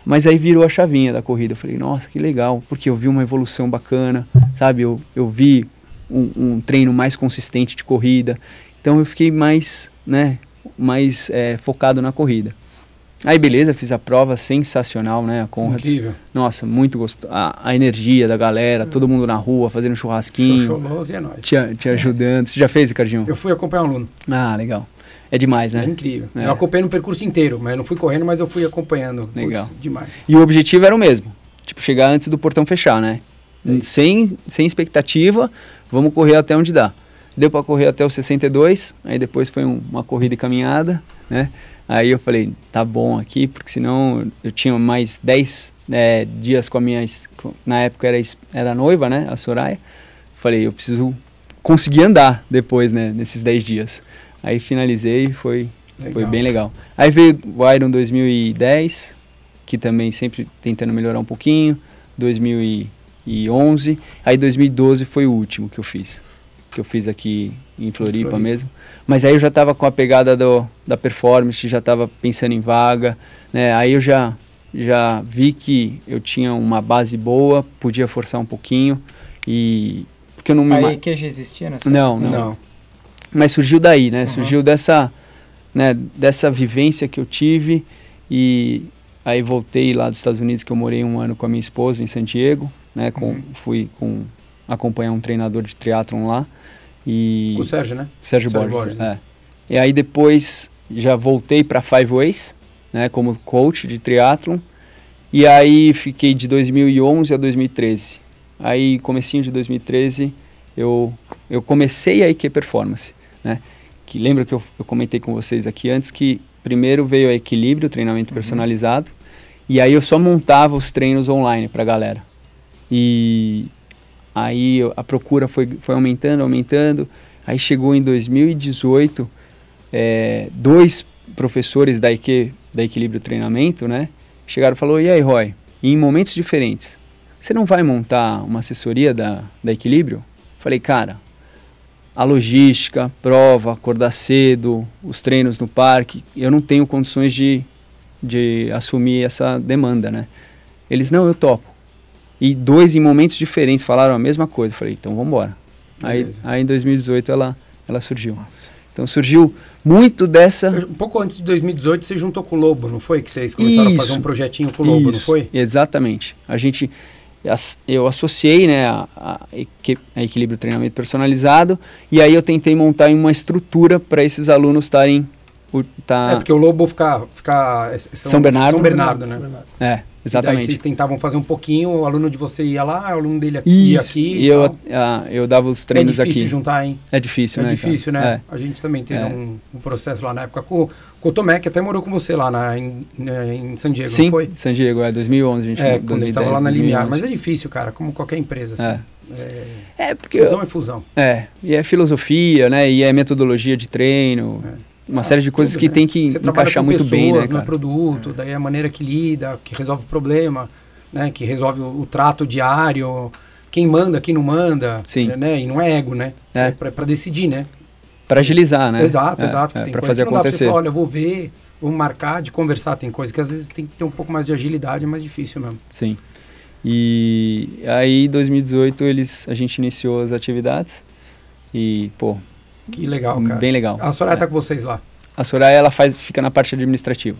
Mas aí virou a chavinha da corrida. Eu falei, nossa, que legal, porque eu vi uma evolução bacana, sabe? Eu, eu vi um, um treino mais consistente de corrida. Então eu fiquei mais, né, mais eh, focado na corrida. Aí beleza, fiz a prova sensacional, né? A Conrad. Incrível. Nossa, muito gostoso. A, a energia da galera, todo mundo na rua, fazendo churrasquinho, e é nóis. te, te ajudando. Você já fez, Ricardinho? Eu fui acompanhar um aluno. Ah, legal. É demais, É né? incrível. É. Eu acompanhei no percurso inteiro, mas eu não fui correndo, mas eu fui acompanhando. Legal. demais. E o objetivo era o mesmo. Tipo, chegar antes do portão fechar, né? É. Sem, sem expectativa, vamos correr até onde dá. Deu para correr até os 62, aí depois foi um- uma corrida e caminhada, né? Aí eu falei, tá bom aqui, porque senão eu tinha mais 10 é, dias com a minha... Na época era, era noiva, né? A Soraya. Falei, eu preciso conseguir andar depois, né? Nesses 10 dias. Aí finalizei e foi, foi bem legal. Aí veio o Iron 2010, que também sempre tentando melhorar um pouquinho. 2011. Aí 2012 foi o último que eu fiz. Que eu fiz aqui em Floripa, Floripa. mesmo. Mas aí eu já estava com a pegada do, da performance, já estava pensando em vaga. Né? Aí eu já, já vi que eu tinha uma base boa, podia forçar um pouquinho. E. Porque eu não me. Aí ma- que já existia nessa Não, não, Não. mas surgiu daí, né? Uhum. Surgiu dessa, né, dessa vivência que eu tive e aí voltei lá dos Estados Unidos que eu morei um ano com a minha esposa em San Diego, né? Com, Uhum. Fui com acompanhar um treinador de triatlon lá e Com o Sérgio, né? Sérgio, Sérgio Borges. Borges, é. E aí depois já voltei para Five Ways, né? Como coach de triatlon e aí fiquei de 2011 a 2013. Aí comecinho de 2013 eu eu comecei a IQ Performance, né? Que lembra que eu, eu comentei com vocês aqui antes que primeiro veio a equilíbrio, treinamento personalizado, e aí eu só montava os treinos online para galera. E aí a procura foi, foi aumentando, aumentando. Aí chegou em 2018, é, dois professores da, IQ, da Equilíbrio Treinamento, né? Chegaram e falou, e aí, Roy, em momentos diferentes, você não vai montar uma assessoria da, da Equilíbrio? Falei, cara, a logística, prova, acordar cedo, os treinos no parque, eu não tenho condições de, de assumir essa demanda, né? Eles, não, eu topo. E dois em momentos diferentes falaram a mesma coisa. Falei, então vamos embora. Aí, aí em 2018 ela, ela surgiu. Nossa. Então surgiu muito dessa. Um pouco antes de 2018 você juntou com o Lobo, não foi? Que vocês começaram isso, a fazer um projetinho com o Lobo, isso, não foi? Exatamente. A gente. Eu associei né, a, a, a Equilíbrio Treinamento Personalizado e aí eu tentei montar uma estrutura para esses alunos estarem. Tá... É, porque o Lobo fica. fica São, São Bernardo. São Bernardo, né? São Bernardo. É. Exatamente. E vocês tentavam fazer um pouquinho, o aluno de você ia lá, o aluno dele aqui, ia aqui. E, eu, ah, eu dava os treinos aqui. É difícil aqui. juntar, hein? É difícil, é né? É difícil, né? É. A gente também teve é. um, um, processo lá na época com, com o Tomé, que até morou com você lá na, em, né, em San Diego, Sim, não foi? San Diego, é 2011. A gente é, quando ele estava lá na Limiar. Mas é difícil, cara, como qualquer empresa, assim. É. É, porque... Fusão é fusão. É, e é filosofia, né? E é metodologia de treino. É uma ah, série de coisas tudo, que né? tem que Você encaixar muito pessoas, bem, né, no produto, daí a maneira que lida, que resolve o problema né, que resolve o, o, trato diário, quem manda, quem não manda, Sim. né, e não é ego, né, é, é para decidir, né. Para agilizar, né. Exato, é, exato. É, para fazer acontecer. Falar, Olha, vou ver, vou marcar, de conversar, tem coisa que às vezes tem que ter um pouco mais de agilidade, é mais difícil mesmo. Sim. E aí, em 2018, eles, a gente iniciou as atividades e, pô... Que legal, cara. Bem legal. A Soraya está é. com vocês lá? A Soraya, ela faz, fica na parte administrativa.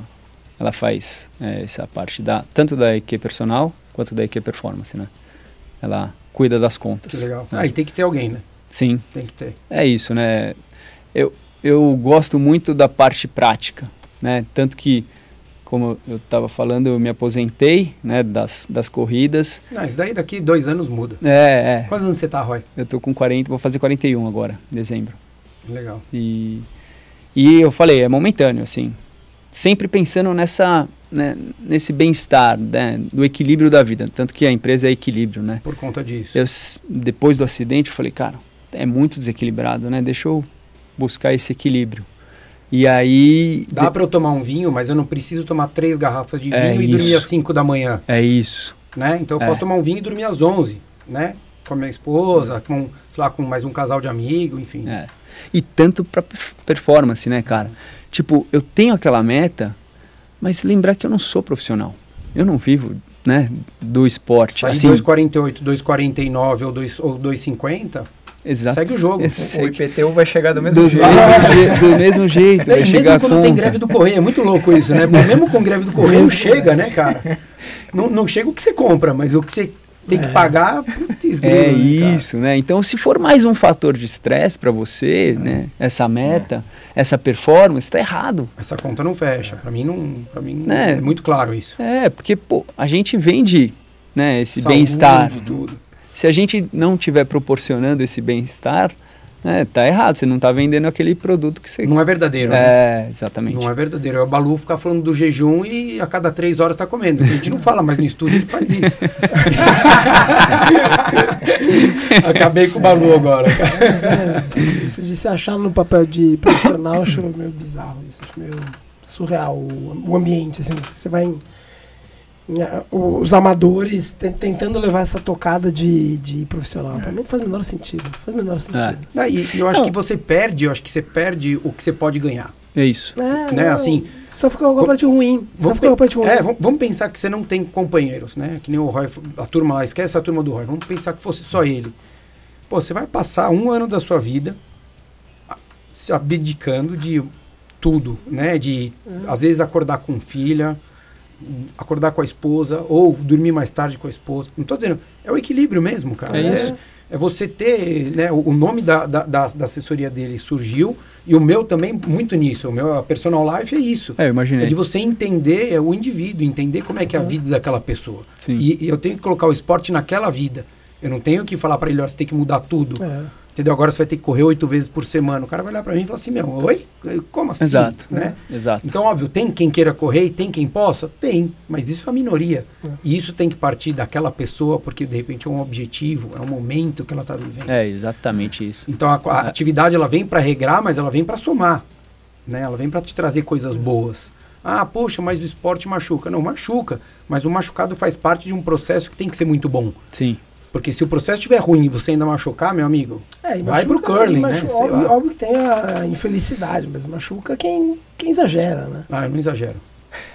Ela faz é, essa parte da, tanto da equipe personal quanto da EQ Performance, né? Ela cuida das contas. Que legal. Né? Ah, e tem que ter alguém, né? Sim. Tem que ter. É isso, né? Eu, eu gosto muito da parte prática, né? Tanto que, como eu estava falando, eu me aposentei, né? Das, das corridas. Ah, isso daí daqui dois anos muda. É, é. Quantos anos você tá, Roy? Eu tô com 40, vou fazer 41 agora, em dezembro. Legal. E, e eu falei, é momentâneo, assim. Sempre pensando nessa né, nesse bem-estar, né, do equilíbrio da vida. Tanto que a empresa é equilíbrio, né? Por conta disso. Eu, depois do acidente, eu falei, cara, é muito desequilibrado, né? Deixa eu buscar esse equilíbrio. E aí... Dá de... para eu tomar um vinho, mas eu não preciso tomar três garrafas de é vinho e dormir às 5 da manhã. É isso. Né? Então eu é. posso tomar um vinho e dormir às 11, né? Com a minha esposa, com, sei lá, com mais um casal de amigo, enfim. É. E tanto para performance, né, cara? Tipo, eu tenho aquela meta, mas lembrar que eu não sou profissional. Eu não vivo né, do esporte. Sair assim, 2,48, 2,49 ou 2,50, Exato. segue o jogo. Esse, o IPTU vai chegar do mesmo do, jeito. Do, do mesmo jeito. Não, mesmo quando tem greve do Correio, é muito louco isso, né? mesmo com greve do Correio, chega, né, cara? Não, não chega o que você compra, mas o que você tem que é. pagar, putz, É isso, né? Então, se for mais um fator de estresse para você, é. né? Essa meta, é. essa performance, está errado. Essa conta não fecha. Para mim, não, para mim é. é muito claro isso. É, porque pô, a gente vende né, esse bem-estar. Se a gente não estiver proporcionando esse bem-estar, é, tá errado, você não tá vendendo aquele produto que você. Não é verdadeiro. Né? É, né? exatamente. Não é verdadeiro. É o Balu ficar falando do jejum e a cada três horas está comendo. A gente não fala, mas no estúdio ele faz isso. Acabei com o Balu agora. É, isso de se achar no papel de profissional, eu acho meio bizarro. Isso acho meio surreal. O, o ambiente, assim, você vai. Em, os amadores tentando levar essa tocada de, de profissional. Para mim não faz o menor sentido. Faz o menor sentido. É. E eu acho não. que você perde, eu acho que você perde o que você pode ganhar. É isso. É, né? Assim, só fica uma parte ruim. Vamos, só parte ruim. É, vamos pensar que você não tem companheiros, né? Que nem o Roy, a turma lá, esquece a turma do Roy. Vamos pensar que fosse só ele. Pô, você vai passar um ano da sua vida se abdicando de tudo, né? De, uhum. às vezes, acordar com filha, acordar com a esposa ou dormir mais tarde com a esposa. Não estou dizendo, é o equilíbrio mesmo, cara. É, isso. é, é você ter, né, o, o nome da, da, da, da, assessoria dele surgiu e o meu também muito nisso. O meu a personal life é isso. É, eu imaginei. É de você entender é, o indivíduo, entender como é que é a uhum. vida daquela pessoa. Sim. E, e eu tenho que colocar o esporte naquela vida. Eu não tenho que falar para ele, ó, você tem que mudar tudo. É. Entendeu? Agora você vai ter que correr oito vezes por semana. O cara vai olhar para mim e falar assim, meu, oi? Como assim? Exato. Né? Exato. Então, óbvio, tem quem queira correr e tem quem possa? Tem, mas isso é a minoria. É. E isso tem que partir daquela pessoa, porque de repente é um objetivo, é um momento que ela está vivendo. É, exatamente isso. Então, a, a é. atividade ela vem para regrar, mas ela vem para somar. Né? Ela vem para te trazer coisas boas. Ah, poxa, mas o esporte machuca. Não, machuca. Mas o machucado faz parte de um processo que tem que ser muito bom. Sim. Porque se o processo estiver ruim e você ainda machucar, meu amigo, É, vai machuca- pro curling, né? Óbvio, óbvio que tem a infelicidade, mas machuca quem, quem exagera, né? Ah, eu não exagero.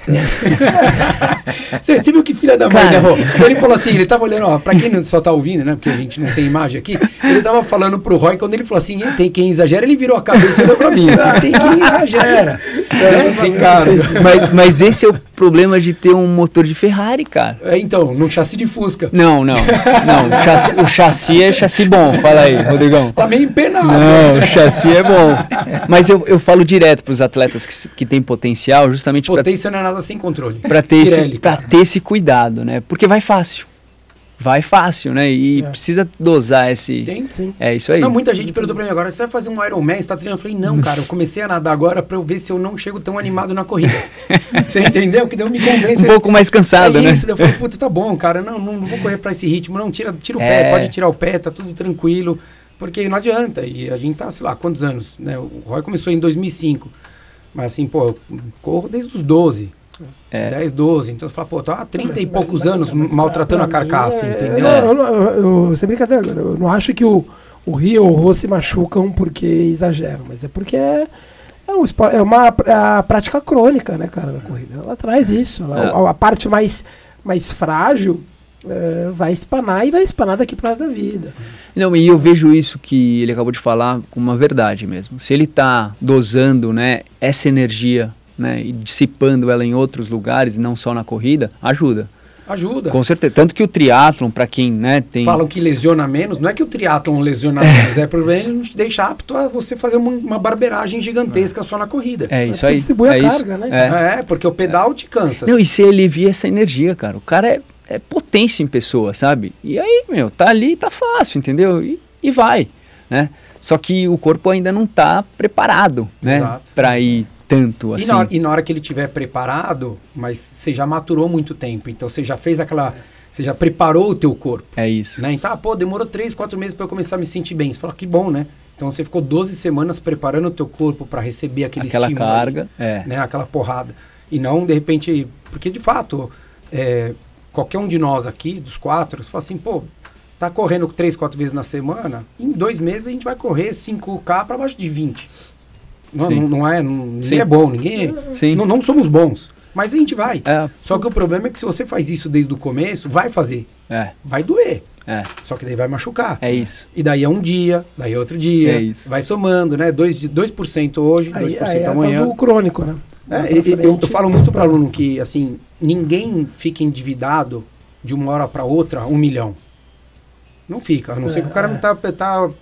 você, você viu que filha da mãe, Cara. né, Rô? Ele falou assim, ele tava olhando, ó, pra quem não- só tá ouvindo, né, porque a gente não tem imagem aqui, ele tava falando pro Roy, quando ele falou assim, "Eh, tem quem exagera, ele virou a cabeça e olhou pra mim, assim, tem quem exagera. É, Ricardo. mas, mas esse é o problema de ter um motor de Ferrari, cara. É, então, num chassi de Fusca. Não, não. Não, o chassi, o chassi é chassi bom. Fala aí, Rodrigão. Tá meio empenado. Não, o chassi é bom. Mas eu, eu falo direto para os atletas que, que têm potencial, justamente para Potência não é nada sem controle. para ter, esse, Pra cara. ter esse cuidado, né? Porque vai fácil. Vai fácil, né? E É. precisa dosar esse. Tem? Sim. É isso aí. Não, muita gente perguntou pra mim agora, você vai fazer um Ironman, você tá treinando? Eu falei, não, cara, eu comecei a nadar agora pra eu ver se eu não chego tão animado na corrida. você entendeu? Que deu me convence. um pouco mais cansado, é né? isso, eu falei, puta, tá bom, cara, não, não, não vou correr pra esse ritmo, não, tira, tira o É. pé, pode tirar o pé, tá tudo tranquilo, porque não adianta, e a gente tá, sei lá, quantos anos, né, o Roy começou em 2005, mas assim, pô, eu corro desde os 12, É. 10, 12, então você fala, pô, tô há 30 e Mas- poucos mas- anos mas maltratando a carcaça, mim, é- entendeu? Eu, eu, eu, sem brincadeira, eu não acho que o, o Rio ou o Rô se machucam porque exageram, mas é porque é, é, um é uma é a prática crônica, né, cara, da corrida. Ela traz isso. ela- É. a, a parte mais, mais frágil é, vai espanar e vai espanar daqui pro resto da vida. Não, e eu vejo isso que ele acabou de falar como uma verdade mesmo. Se ele está dosando, né, essa energia, né, e dissipando ela em outros lugares, não só na corrida, ajuda. Ajuda. Com certeza. Tanto que o triatlon, para quem, né, tem Falam que lesiona menos, não é que o triatlon lesiona menos, é problema ele não te deixa apto a você fazer uma, uma barbeiragem gigantesca só na corrida. É isso Você aí. distribui a é isso. carga, né? É. É, porque o pedal te cansa. Não, e você alivia essa energia, cara. O cara é, é potência em pessoa, sabe? E aí, meu, tá ali, tá fácil, entendeu? E, e vai, né? Só que o corpo ainda não tá preparado, né? Exato. Pra ir tanto assim. E na, hora, e na hora que ele estiver preparado, mas você já maturou muito tempo, então você já fez aquela. Você já preparou o teu corpo. É isso. Né? Então, ah, pô, demorou 3, 4 meses para eu começar a me sentir bem. Você fala, que bom, né? Então você ficou 12 semanas preparando o teu corpo para receber aquele Aquela estímulo carga, é. né, aquela porrada. E não, de repente, porque de fato, é, qualquer um de nós aqui, dos quatro, você fala assim, pô, tá correndo três, quatro vezes na semana, em dois meses a gente vai correr 5K para baixo de 20. Não, não, não é, não, ninguém Sim. é bom, ninguém Sim. não, não somos bons, mas a gente vai. É, Só que o problema é que se você faz isso desde o começo, vai fazer, é, vai doer, é, só que daí vai machucar. é isso. E daí é um dia, daí é outro dia, É isso. vai somando, né? 2%, de- 2% hoje, 2% Aí, aí é a tal amanhã. do crônico, né? É, eu, frente, eu falo muito para aluno que, assim, ninguém fica endividado de uma hora para outra um milhão. Não fica, a não ser É, que o cara é. não tá, tá,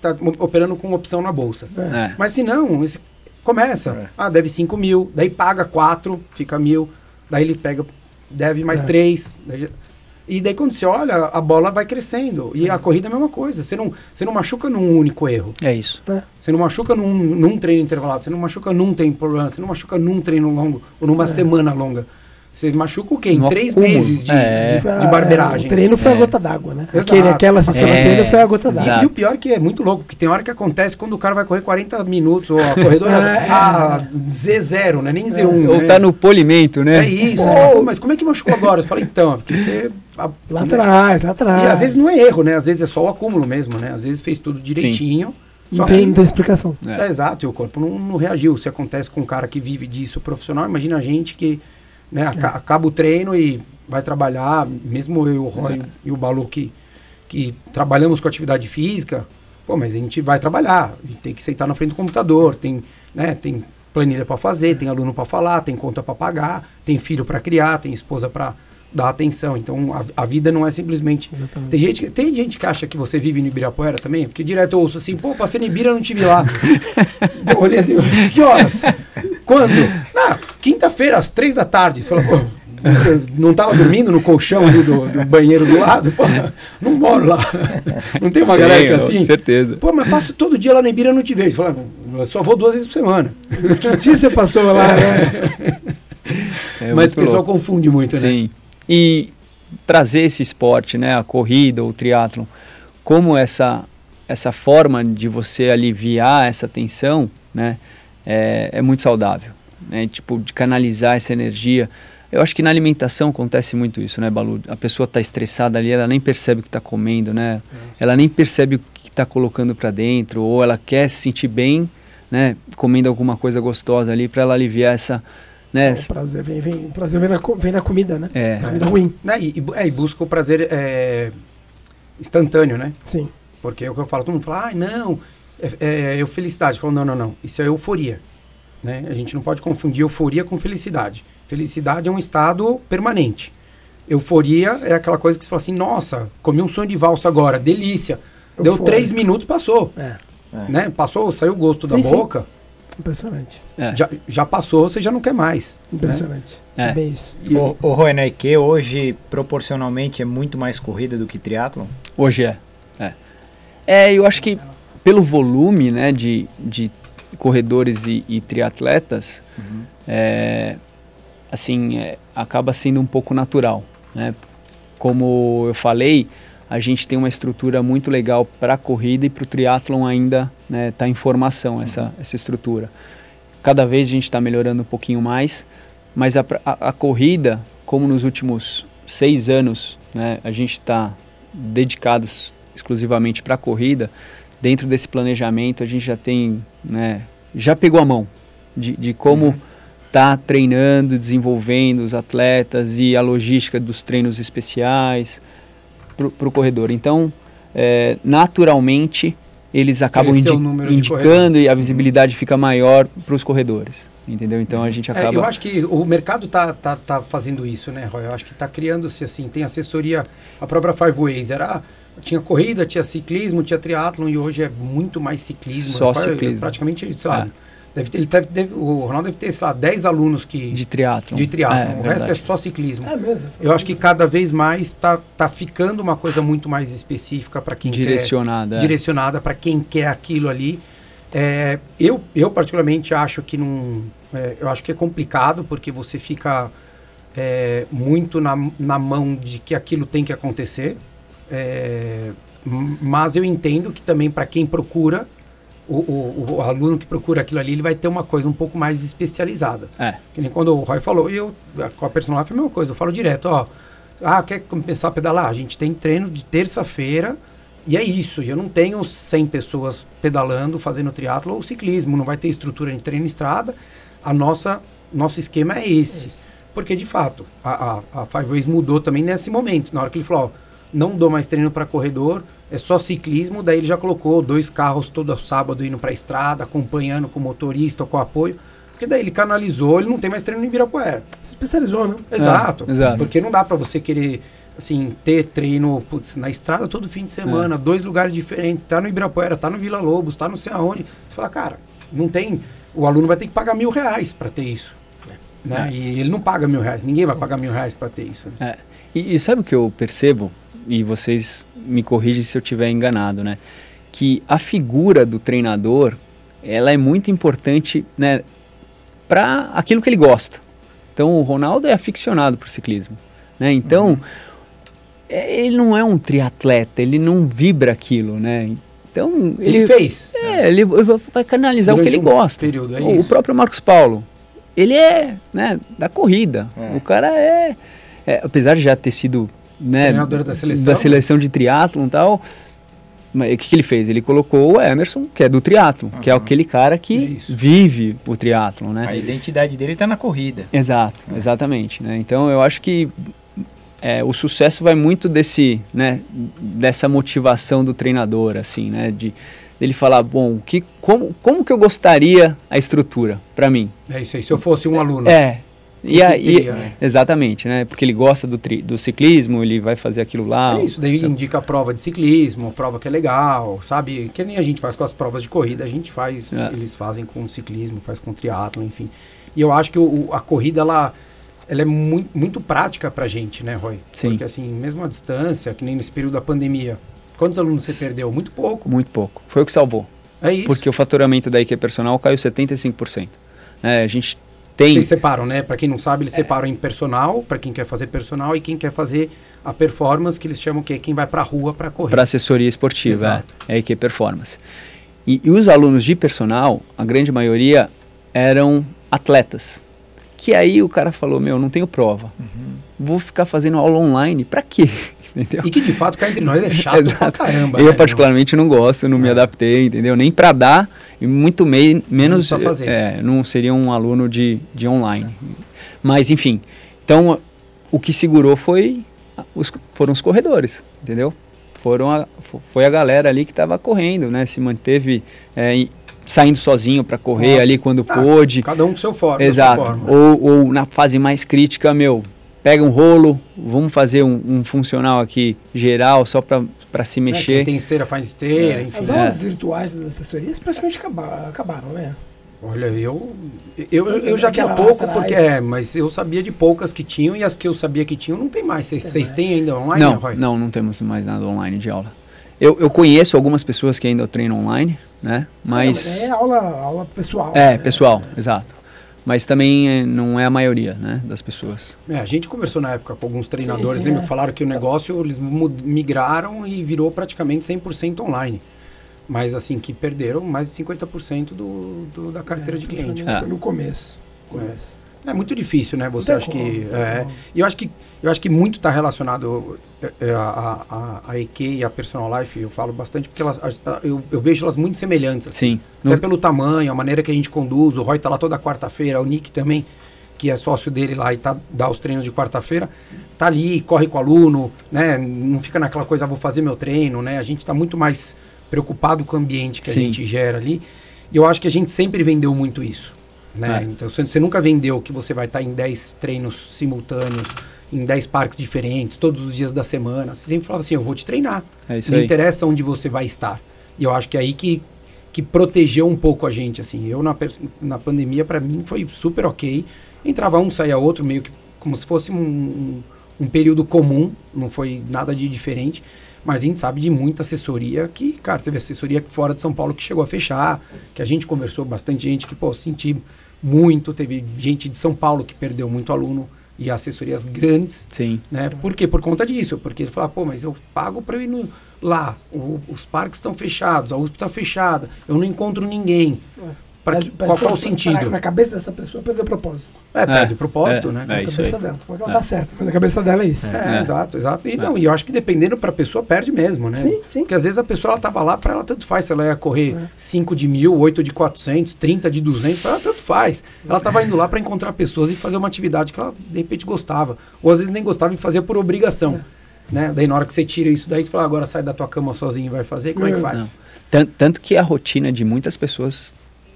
tá operando com opção na bolsa. É. Mas se não, esse- começa. É. Ah, deve 5 mil, daí paga 4, fica mil, daí ele pega, deve mais É. 3. E daí quando você olha, a bola vai crescendo. E a corrida é a mesma coisa. Você não, você não machuca num único erro. É isso. Você não machuca num, num treino intervalado, você não machuca num tempo run, você não machuca num treino longo ou numa semana longa. Você machuca o quê? Em No três acúmulo. meses de, É. de, de barbeiragem. O treino foi É. a gota d'água, né? Exato. Aquele, aquela sessão É. de treino foi a gota E, d'água. Exato. e o pior é que é muito louco, porque tem hora que acontece quando o cara vai correr 40 minutos, ou a corredora É. a Z0, né? Nem Z1. Ou né? tá no polimento, né? É isso. "Pô, mas como é que machucou agora? Eu falei, então, é porque você. a- Lá atrás, lá atrás. E às vezes não é erro, né? Às vezes é só o acúmulo mesmo, né? Às vezes fez tudo direitinho. Só Não tem, que não tem explicação. É. É, exato, e o corpo não, não reagiu. Se acontece com um cara que vive disso profissional, imagina a gente que né, aca- acaba o treino e vai trabalhar, mesmo eu, o Roy e o Balu que, que trabalhamos com atividade física, pô, mas a gente vai trabalhar, a gente tem que sentar na frente do computador, tem, né, tem planilha para fazer, tem aluno para falar, tem conta para pagar, tem filho para criar, tem esposa para dar atenção. Então a, a vida não é simplesmente Exatamente. tem gente, tem gente que acha que você vive no Ibirapuera também, porque direto eu ouço assim, pô, passei no Ibira, não te vi lá. eu olhei assim, que horas? Quando? Na quinta-feira, às três da tarde. Você fala, pô, não tava dormindo no colchão ali do, do banheiro do lado? Pô, não moro lá. Não tem uma galera que é assim? certeza. Pô, mas passo todo dia lá no Ibira, não te vejo. Você fala, só vou duas vezes por semana. Que dia você passou lá? né? É mas o pessoal louco. confunde muito, né? Sim. E trazer esse esporte, né, a corrida, o triatlon, como essa essa forma de você aliviar essa tensão, né, é, é muito saudável. né? Tipo, de canalizar essa energia. Eu acho que na alimentação acontece muito isso, né, Balu? A pessoa está estressada ali, ela nem percebe o que está comendo, né? Nossa. Ela nem percebe o que está colocando para dentro, ou ela quer se sentir bem, né? Comendo alguma coisa gostosa ali para ela aliviar essa, né? O prazer vem, vem, o prazer vem na, vem na comida, né? É. Na comida ruim. É, e, é, e busca o prazer é, instantâneo, né? Sim. Porque é o que eu falo, todo mundo fala, ah, não, é, é, é felicidade. Falo, não, não, não, isso é euforia. Né? A gente não pode confundir euforia com felicidade. Felicidade é um estado permanente. Euforia é aquela coisa que você fala assim, nossa, comi um sonho de valsa agora, delícia. Deu três minutos, passou. É. É. Né? Passou, saiu o gosto sim, da boca. Sim. Impressionante. É. Já, já passou, você já não quer mais. Né? Impressionante. Né? É. bem isso. E, o, o Roy, que hoje proporcionalmente é muito mais corrida do que triatlon? Hoje é. É, é eu acho que pelo volume né, de, de corredores e, e triatletas, uhum. é, assim, é, acaba sendo um pouco natural. Né? Como eu falei, a gente tem uma estrutura muito legal para a corrida e para o triatlon ainda né, tá em formação essa, uhum. essa estrutura. Cada vez a gente está melhorando um pouquinho mais, mas a, a, a, corrida, como nos últimos seis anos, né, a gente está dedicados exclusivamente para a corrida, dentro desse planejamento a gente já tem, né, já pegou a mão de, de como uhum está treinando, desenvolvendo os atletas e a logística dos treinos especiais para o corredor. Então, é, naturalmente, eles acabam indi indicando e a visibilidade fica maior para os corredores. Entendeu? Então a gente acaba. É, eu acho que o mercado está tá, tá fazendo isso, né, Roy? Eu acho que está criando-se assim, tem assessoria, a própria Five Ways era tinha corrida, tinha ciclismo, tinha triatlon e hoje é muito mais ciclismo. Só ciclismo. Praticamente, sei lá, é Deve ter, ele deve, deve, o Ronaldo deve ter, sei lá, 10 alunos que. De triatlo. De triatlo. É, o verdade. resto é só ciclismo. É mesmo. Eu acho que cada vez mais está tá ficando uma coisa muito mais específica para quem direcionada, quer. É. Direcionada para quem quer aquilo ali. É, eu, eu, particularmente, acho que não. É, eu acho que é complicado porque você fica é, muito na, na mão de que aquilo tem que acontecer. É, mas eu entendo que também para quem procura o, o, o, aluno que procura aquilo ali, ele vai ter uma coisa um pouco mais especializada. É. Que nem quando o Roy falou, eu com a personal foi a mesma coisa, eu falo direto, ó, ah, quer começar a pedalar? A gente tem treino de terça-feira e é isso. Eu não tenho 100 pessoas pedalando, fazendo triatlo ou ciclismo, não vai ter estrutura de treino estrada. A nossa nosso esquema é esse. esse. Porque de fato, a, a, a Five Ways mudou também nesse momento, na hora que ele falou, ó, não dou mais treino para corredor, é só ciclismo, daí ele já colocou dois carros todo sábado indo para a estrada, acompanhando com o motorista, com o apoio. Porque daí ele canalizou, ele não tem mais treino em Ibirapuera. Se especializou, né? Exato. É, exato. Porque não dá para você querer assim, ter treino putz, na estrada todo fim de semana, é. dois lugares diferentes, tá no Ibirapuera, tá no Vila Lobos, tá não sei aonde. Você fala, cara, não tem. O aluno vai ter que pagar mil reais para ter isso. Né? É. E ele não paga mil reais, ninguém vai pagar mil reais para ter isso. Né? É. E, e, sabe o que eu percebo? E vocês me corrigem se eu estiver enganado, né? Que a figura do treinador, ela é muito importante, né? Para aquilo que ele gosta. Então, o Ronaldo é aficionado por ciclismo, né? Então, uhum. É, ele não é um triatleta, ele não vibra aquilo, né? Então, ele, ele fez. É, ele vai canalizar Durante o que ele um gosta. Período, é o, o, próprio Marcos Paulo, ele é, né, da corrida. É. O cara é, é, apesar de já ter sido né, treinador da seleção, da seleção de triatlon e tal. Mas o que, que, ele fez? Ele colocou o Emerson, que é do triatlon, uhum. que é aquele cara que é vive o triatlon, né? A identidade dele está na corrida. Exato, é. exatamente. Né? Então eu acho que é, o sucesso vai muito desse, né, dessa motivação do treinador, assim, né, de ele falar, bom, que, como, como que eu gostaria a estrutura para mim? É isso aí, se eu fosse um aluno. É, e aí, né? Exatamente, né? Porque ele gosta do, tri, do ciclismo, ele vai fazer aquilo lá. É isso, daí então. indica a prova de ciclismo, prova que é legal, sabe? Que nem a gente faz com as provas de corrida, a gente faz, é. eles fazem com ciclismo, faz com triatlo, enfim. E eu acho que o, a corrida, ela, ela é muito, muito prática pra gente, né, Roy? Sim. Porque assim, mesmo a distância, que nem nesse período da pandemia, quantos alunos você perdeu? Muito pouco. Muito pouco. Foi o que salvou. É isso. Porque o faturamento da IQ Personal caiu 75%. É, a gente tem. Vocês separam, né? Para quem não sabe, eles é. separam em personal, para quem quer fazer personal e quem quer fazer a performance, que eles chamam que quem vai para a rua para correr. Para assessoria esportiva, Exato. é, é performance. E, e, os alunos de personal, a grande maioria eram atletas. Que aí o cara falou, meu, não tenho prova. Vou ficar fazendo aula online, pra quê? Entendeu? E que de fato, cá entre nós, é chato pra caramba. Eu né? particularmente não gosto, não me É. adaptei, entendeu? Nem pra dar e muito mei, menos pra fazer. é, não seria um aluno de, de online. Mas enfim, então o que segurou foi os, foram os corredores, entendeu? Foram a, fo- foi a galera ali que estava correndo, né? Se manteve é, saindo sozinho para correr Ó, ali quando tá, pôde. Cada um com seu forma. Exato. Sua forma. Ou, ou na fase mais crítica, meu, pega um rolo, vamos fazer um, um funcional aqui geral só para se Né, mexer. Quem tem esteira faz esteira, É. enfim. As É. aulas virtuais das assessorias praticamente acaba- acabaram, né? Olha, eu, eu, eu, eu já Aquela lá pouco, atrás. porque é, mas eu sabia de poucas que tinham e as que eu sabia que tinham não tem mais. Vocês têm ainda online, Não, Roy? não, não temos mais nada online de aula. Eu, eu conheço algumas pessoas que ainda treinam online, né? Mas. É aula, aula pessoal. É, né? pessoal, exato. Mas também é, não é a maioria, né, das pessoas. É, a gente conversou na época com alguns treinadores, sim, lembra? é. que Falaram que o negócio, eles migraram e virou praticamente 100% online. Mas assim, que perderam mais de 50% do, do- da carteira de cliente. Foi É. no começo. começo. É muito difícil, né? Você acha que. é, e eu acho que eu acho que muito está relacionado é, é, a, a, a EQ e a Personal Life, eu falo bastante porque elas, a- eu, eu vejo elas muito semelhantes. assim. Sim. Até No- pelo tamanho, a maneira que a gente conduz. O Roy tá lá toda quarta-feira, o Nick também, que é sócio dele lá e tá, dá os treinos de quarta-feira, tá ali, corre com o aluno, né? Não fica naquela coisa, ah, vou fazer meu treino, né? A gente tá muito mais preocupado com o ambiente que Sim. a gente gera ali. E eu acho que a gente sempre vendeu muito isso. Né? É. Então você, nunca vendeu que você vai estar em 10 treinos simultâneos, em 10 parques diferentes, todos os dias da semana. Você sempre falava assim, eu vou te treinar. É Não aí. interessa onde você vai estar. E eu acho que é aí que, que protegeu um pouco a gente, assim. Eu, na, na pandemia, para mim, foi super ok. Entrava um, saía outro, meio que como se fosse um, um, um período comum. Não foi nada de diferente. Mas a gente sabe de muita assessoria que, cara, teve assessoria fora de São Paulo que chegou a fechar, que a gente conversou bastante gente que, pô, senti muito. Teve gente de São Paulo que perdeu muito aluno e assessorias grandes Sim. né? Por quê? Por conta disso. Porque ele fala, pô, mas eu pago para eu ir no- lá, o- os parques estão fechados, a USP está fechada, eu não encontro ninguém. Pra Mas- que- mas qual, foi- qual o sentido? Na cabeça dessa pessoa perdeu o propósito. É, perde É, o propósito, é, né? é na cabeça aí. dela. Porque ela É. tá certa, mas na cabeça dela é isso. É, É. exato, exato. E, não, e eu acho que dependendo para a pessoa, perde mesmo, né? Sim, sim. Porque às vezes a pessoa ela tava lá, para ela tanto faz se ela ia correr É. 5 de mil, 8 de 400, 30 de 200, para ela tanto faz. Ela tava indo lá para encontrar pessoas e fazer uma atividade que ela de repente gostava. Ou às vezes nem gostava e fazia por obrigação. É. Né? Daí na hora que você tira isso daí, você fala, agora sai da tua cama sozinho e vai fazer, como é que faz? Não. Tan- Tanto que a rotina de muitas pessoas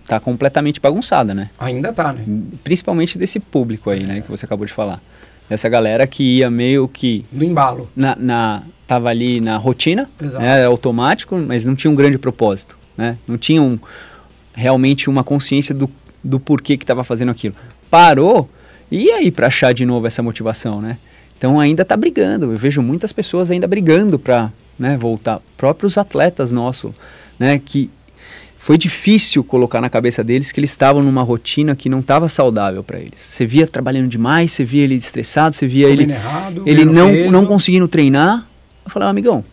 tá completamente bagunçada, né? Ainda tá, né? Principalmente desse público aí, né, que você acabou de falar. Dessa galera que ia meio que No embalo. na, na tava ali na rotina, Exato. né, automático, mas não tinha um grande propósito, né? Não tinha um, realmente uma consciência do, do porquê que estava fazendo aquilo. Parou e aí para achar de novo essa motivação, né? Então ainda tá brigando. Eu vejo muitas pessoas ainda brigando para, né, voltar. Próprios atletas nossos, né, que foi difícil colocar na cabeça deles que eles estavam numa rotina que não estava saudável para eles. Você via trabalhando demais, você via ele estressado, você via ele errado, ele não, peso. não conseguindo treinar. Eu falei, amigão,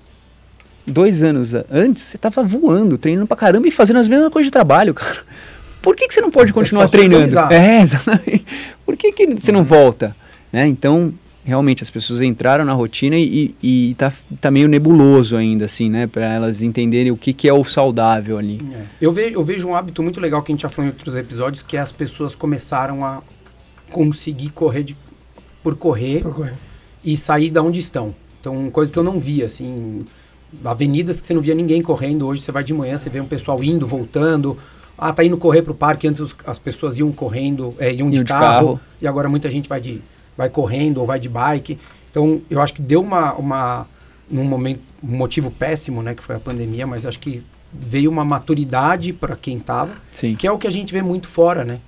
dois anos antes você tava voando, treinando pra caramba e fazendo as mesmas coisas de trabalho, cara. Por que, que você não pode É continuar se treinando? É, exatamente. Por que, que você não volta? Né? Então, realmente, as pessoas entraram na rotina e, e, e tá, tá meio nebuloso ainda, assim, né? Pra elas entenderem o que, que é o saudável ali. É. Eu, vejo, eu vejo um hábito muito legal que a gente já falou em outros episódios, que é as pessoas começaram a conseguir correr de- por correr Procura. e sair da onde estão. Então, coisa que eu não via, assim, avenidas que você não via ninguém correndo, hoje você vai de manhã, você vê um pessoal indo, voltando, ah, tá indo correr pro parque, antes os- as pessoas iam correndo, é, iam de, Iam de carro, carro. e agora muita gente vai de vai correndo ou vai de bike. Então, eu acho que deu uma uma num momento um motivo péssimo, né, que foi a pandemia, mas acho que veio uma maturidade para quem tava, Sim. que é o que a gente vê muito fora, né?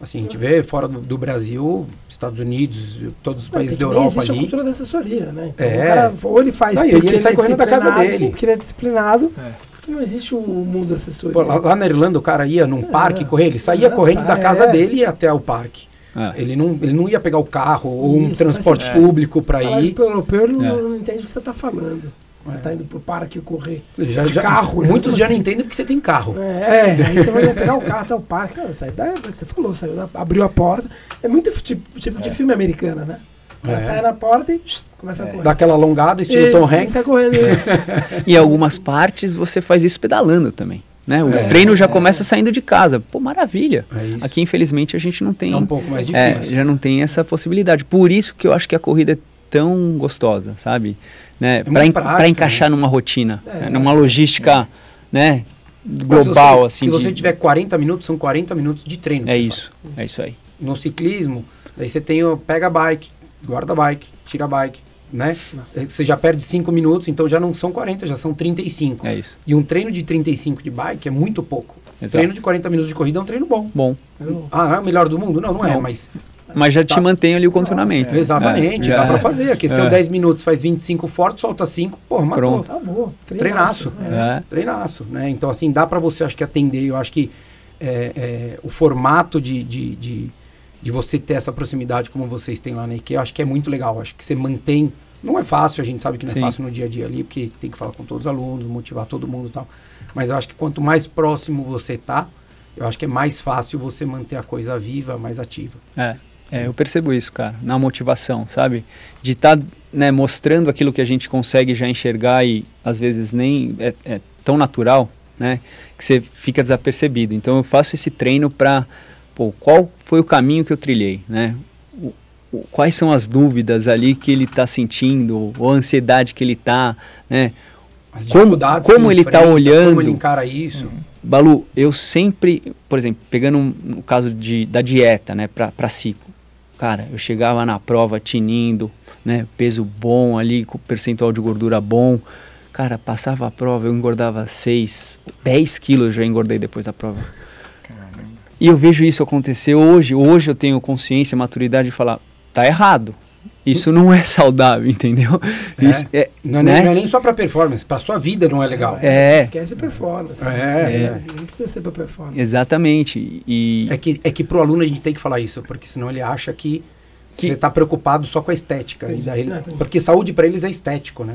Assim, a gente vê fora do, do Brasil, Estados Unidos, todos os países da Nem Europa existe a ali. cultura da assessoria, né? Então, É. o cara, ou ele faz Não, porque ele sai é correndo da casa dele. sim, porque ele é disciplinado, É. porque não existe o mundo da assessoria. Pô, lá, lá na Irlanda o cara ia num É, parque correr, ele saía é, correndo da casa é. dele e ia até o parque. É. Ele não, ele não ia pegar o carro ou um Isso, transporte mas é. público para Falar ir. isso pro europeu, ele não, É. não entende o que você está falando. Você tá indo pro parque correr. Já, de já- carro, né? Muitos já assim? não entendem porque você tem carro. É, é, aí você vai pegar o carro até o parque. Não, sai da que você falou, saiu da- abriu a porta. É muito tipo, tipo de filme americano, né? O cara É. sai na porta e começa a correr. Dá aquela alongada, estilo Isso, Tom Hanks. Correndo isso. E em algumas partes você faz isso pedalando também. Né? O É, treino já começa saindo de casa. Pô, maravilha. É. Aqui, infelizmente, a gente não tem. É um pouco mais É, difícil. já não tem essa possibilidade. Por isso que eu acho que a corrida é tão gostosa, sabe? Né? Para prática, encaixar numa rotina, É. né? numa logística né? Global, você, assim. Se você de- tiver 40 minutos, são 40 minutos de treino. É isso, é isso aí. no ciclismo, daí você tem o pega a bike, guarda a bike, tira a bike, né? Nossa. Você já perde 5 minutos, então já não são 40, já são 35. É isso. E um treino de 35 de bike é muito pouco. Exato. Treino de 40 minutos de corrida é um treino bom. Bom, Ah, não é o melhor do mundo? Não, não, é, Não. mas mas já te Tá. mantém ali o condicionamento. exatamente, É, dá é. pra fazer. Aqueceu É. 10 minutos, faz 25 forte, solta 5, porra, matou. Pronto. Tá bom. Treinaço. É. É. Treinaço, né? Então, assim, dá pra você, acho que, atender. Eu acho que é, é, o formato de, de, de, de você ter essa proximidade como vocês têm lá na IKEA, acho que é muito legal. Acho que você mantém... Não é fácil, a gente sabe que não Sim. é fácil no dia a dia ali, porque tem que falar com todos os alunos, motivar todo mundo e tal. Mas eu acho que quanto mais próximo você tá, eu acho que é mais fácil você manter a coisa viva, mais ativa. É, é, eu percebo isso, cara, na motivação, sabe? De estar né, mostrando aquilo que a gente consegue já enxergar e às vezes nem é, é tão natural, né? Que você fica desapercebido. Então eu faço esse treino para, pô, qual foi o caminho que eu trilhei, né? O- o- quais são as dúvidas ali que ele está sentindo, ou a ansiedade que ele está, né? As Como- como ele tá enfrenta, olhando. Como ele encara isso. Balu, eu sempre, por exemplo, pegando um, no caso de, da dieta, né, pra ciclo. Cara, eu chegava na prova tinindo, né, peso bom ali, com percentual de gordura bom. Cara, passava a prova, eu engordava 6, 10 quilos eu já engordei depois da prova. E eu vejo isso acontecer hoje. Hoje eu tenho consciência, maturidade de falar, tá errado. Isso não é saudável, entendeu? É. Isso é, Não é, né? nem, não é nem só pra performance, pra sua vida não é legal. É. Esquece performance. É, É, é. Não precisa ser pra performance. Exatamente. E, É que, é que pro aluno a gente tem que falar isso, porque senão ele acha que, Que- você tá preocupado só com a estética. E ele- Não, entendi. porque saúde pra eles é estético, né?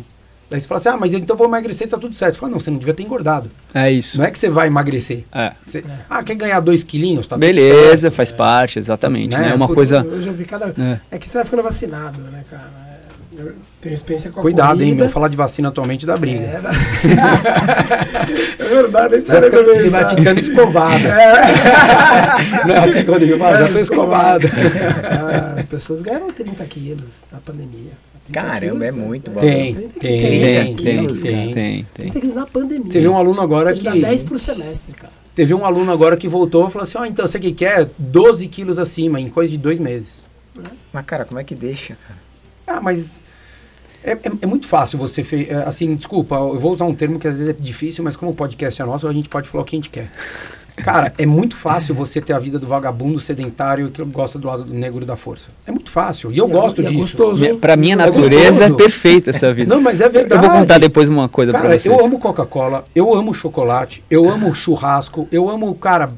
Daí você fala assim, ah, mas então eu vou emagrecer, tá tudo certo. Você fala, não, você não devia ter engordado. é isso. Não é que você vai emagrecer. É. Você- Ah, quer ganhar dois quilinhos? Tá Beleza, certo. faz parte, exatamente. Né? né? É uma Puta, coisa. Eu já vi cada. É. É que você vai ficando vacinado, né, cara? É, Eu tenho experiência com a Cuidado, hein, corrida. meu. Falar de vacina atualmente dá briga. É, é verdade, Você vai, beber você vai ficando escovado. Não é assim Rodrigo fala, já tô escovado. Ah, As pessoas ganharam 30 quilos na pandemia. 30 Caramba, é né? muito bom. Tem, 30 tem, quilos. Tem, 30 tem, quilos, tem, tem, tem. 30 quilos na pandemia. Teve um aluno agora Você que. dá 10 por semestre, cara. Teve um aluno agora que voltou e falou assim: Ó, então você que quer 12 quilos acima em coisa de dois meses. Mas, cara, como é que deixa, cara? Ah, mas é, é- é muito fácil você. Fe... é, Assim, desculpa, eu vou usar um termo que às vezes é difícil, mas como o podcast é nosso, a gente pode falar o que a gente quer. Cara, é muito fácil você ter a vida do vagabundo sedentário que gosta do lado do negro da força. É muito fácil. E eu E é- gosto é disso. pra minha É natureza é gostoso. perfeita essa vida. Não, mas é eu verdade. vou contar depois uma coisa pra Cara, vocês. eu amo Coca-Cola, eu amo chocolate, eu amo churrasco, eu amo, cara,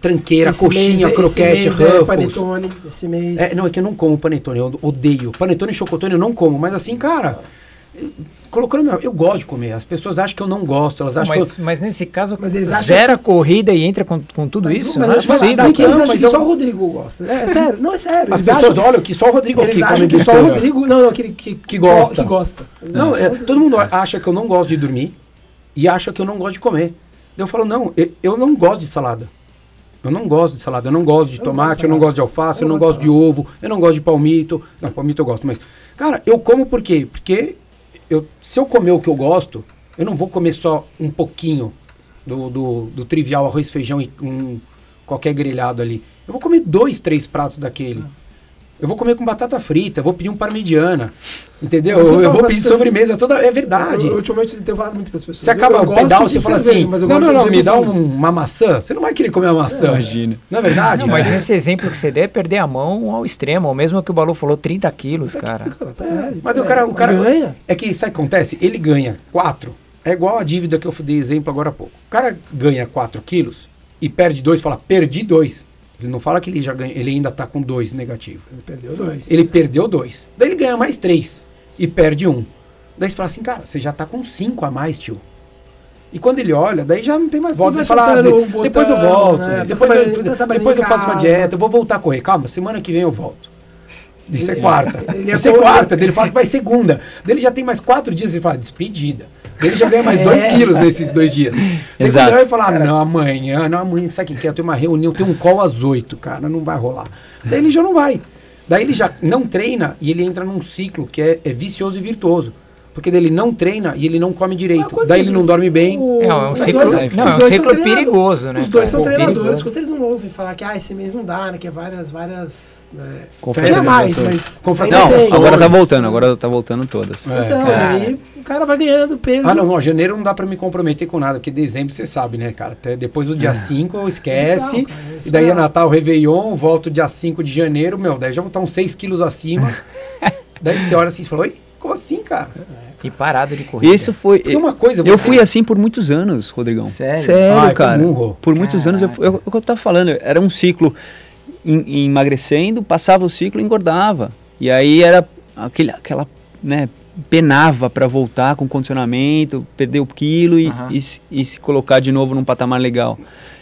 tranqueira, Esse coxinha, mês- croquete, esse mês é Ruffles. panetone, esse mês. É, não, é que eu não como panetone, eu odeio. Panetone e chocotone eu não como, mas assim, cara, colocando meu, eu gosto de comer. As pessoas acham que eu não gosto, elas acham mas, que mas nesse caso, Mas eles acham zera a corrida e entra com, com tudo Mas- isso? Mas, não é eu possível. daqui eles acham que eu- só o Rodrigo gosta. É, sério, não é sério. as pessoas acham- olham que só o Rodrigo Eles aqui acham come que só o. Rodrigo. Não, não, aquele que, Que gosta. Que gosta. Não, acham é, todo mundo acha que eu não gosto de dormir e acha que eu não gosto de comer. Eu falo, não, eu, eu não gosto de salada. Eu não gosto de salada, eu não gosto de Eu tomate, gosto de eu não gosto de alface, Eu eu não gosto gosto de ovo, eu não gosto de palmito. Não, palmito eu gosto, mas. Cara, eu como por quê? Porque eu, se eu comer o que eu gosto, eu não vou comer só um pouquinho do, do, do trivial arroz, feijão e um, qualquer grelhado ali. Eu vou comer dois, três pratos daquele. Eu vou comer com batata frita, eu vou pedir um parmegiana. Entendeu? Eu, eu vou pedir pessoas- sobremesa toda. É verdade. Eu, ultimamente eu tenho falado muito para as pessoas. Você acaba o pedal, você fala assim: mas eu Não, não, não, me dá um- uma maçã. Você não vai querer comer uma maçã. Imagina. Não é verdade? Não, mas É. nesse exemplo que você der, é perder a mão ao extremo. Ou mesmo que o Balu falou, 30 quilos, cara. É, Mas o cara, o cara ganha. É que sabe o que acontece? Ele ganha 4. É igual a dívida que eu dei exemplo agora há pouco. O cara ganha 4 quilos e perde 2, fala, perdi 2. Ele não fala que ele já ganha, ele ainda tá com 2 negativo. Ele perdeu dois. Ele perdeu 2. Daí ele ganha mais 3 e perde 1. Um. Daí você fala assim, cara, você já tá com 5 a mais, tio. E quando ele olha, daí já não tem mais volta. Ele fala, ah, soltando dizer, o depois eu botão, volto, né? depois, eu, trabalhando- tá depois eu faço uma dieta, eu vou voltar a correr. Calma, semana que vem eu volto. Isso é quarta. ele é Isso é bom, quarta. Ele fala que vai segunda. Daí Ele já tem mais quatro dias. Ele fala, despedida. Ele já ganha mais É. dois quilos nesses dois dias. Exato. ele vai falar, ah, não, amanhã, não, amanhã, sabe o que que é? Eu tenho uma reunião, eu tenho um call às oito, cara, não vai rolar. Daí ele já não vai. Daí ele já não treina e ele entra num ciclo que é, é vicioso e virtuoso. Porque daí ele não treina e ele não come direito. Daí ele não dorme bem. o- É, é um ciclo, dois- não, é um ciclo perigoso, né? Os dois cara? são Pô, treinadores, perigoso. quando eles não ouvem falar que ah, esse mês não dá, né? Que é várias, várias. Né, tinha mais, mas. Ainda Não, tem. agora tá voltando, agora tá voltando todas. É, Então, cara. aí o cara vai ganhando peso. Ah, não, ó, janeiro não dá pra me comprometer com nada, porque dezembro você sabe, né, cara? Até depois do dia 5 esquece. Exato, cara, e daí é é- Natal, Réveillon, volto dia 5 de janeiro, meu, daí já vou estar uns 6 quilos acima. daí você olha assim e fala, oi, como assim, cara? E parado de corrida. Isso foi. Porque uma coisa, Eu você- fui assim por muitos anos, Rodrigão. Sério? Sério, Ah, é cara. comum. Por muitos anos eu, eu, eu, eu tava falando, era um ciclo em- emagrecendo, passava o ciclo e engordava. E aí era aquele, aquela, né, penava para voltar com condicionamento, perder o quilo e, Aham. e, se- e se colocar de novo num patamar legal.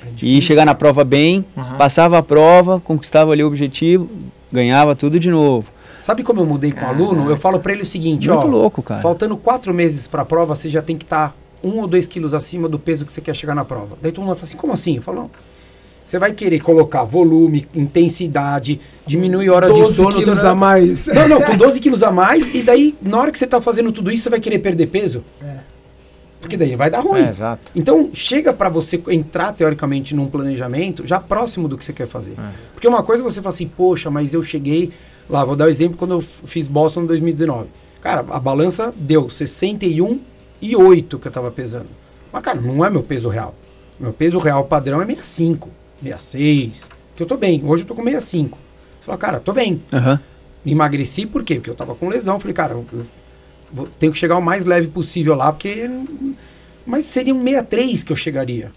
É e chegar na prova bem, Aham. passava a prova, conquistava ali o objetivo, ganhava tudo de novo. Sabe como eu mudei com o aluno? Eu falo pra ele o seguinte, Muito ó. louco, cara. Faltando quatro meses pra prova, você já tem que estar um ou dois quilos acima do peso que você quer chegar na prova. Daí todo mundo fala assim, como assim? Eu falo, não. Você vai querer colocar volume, intensidade, diminuir hora de 12 sono. quilos tarará. a mais. Não, não, com 12 quilos a mais, e daí, na hora que você tá fazendo tudo isso, você vai querer perder peso? É. Porque daí vai dar ruim. É, exato. Então, chega pra você entrar, teoricamente, num planejamento já próximo do que você quer fazer. É. Porque uma coisa é você fala assim, poxa, mas eu cheguei. Lá, vou dar o exemplo quando eu fiz Boston em 2019. Cara, a balança deu 61 e 8 que eu tava pesando. Mas, cara, não é meu peso real. Meu peso real padrão é 65, 66. Que eu tô bem. Hoje eu tô com 65. Você fala, cara, tô bem. Aham. Emagreci por quê? Porque eu tava com lesão. Falei, cara, eu, eu vou- tenho que chegar o mais leve possível lá, porque. Mas seria um 63 que eu chegaria.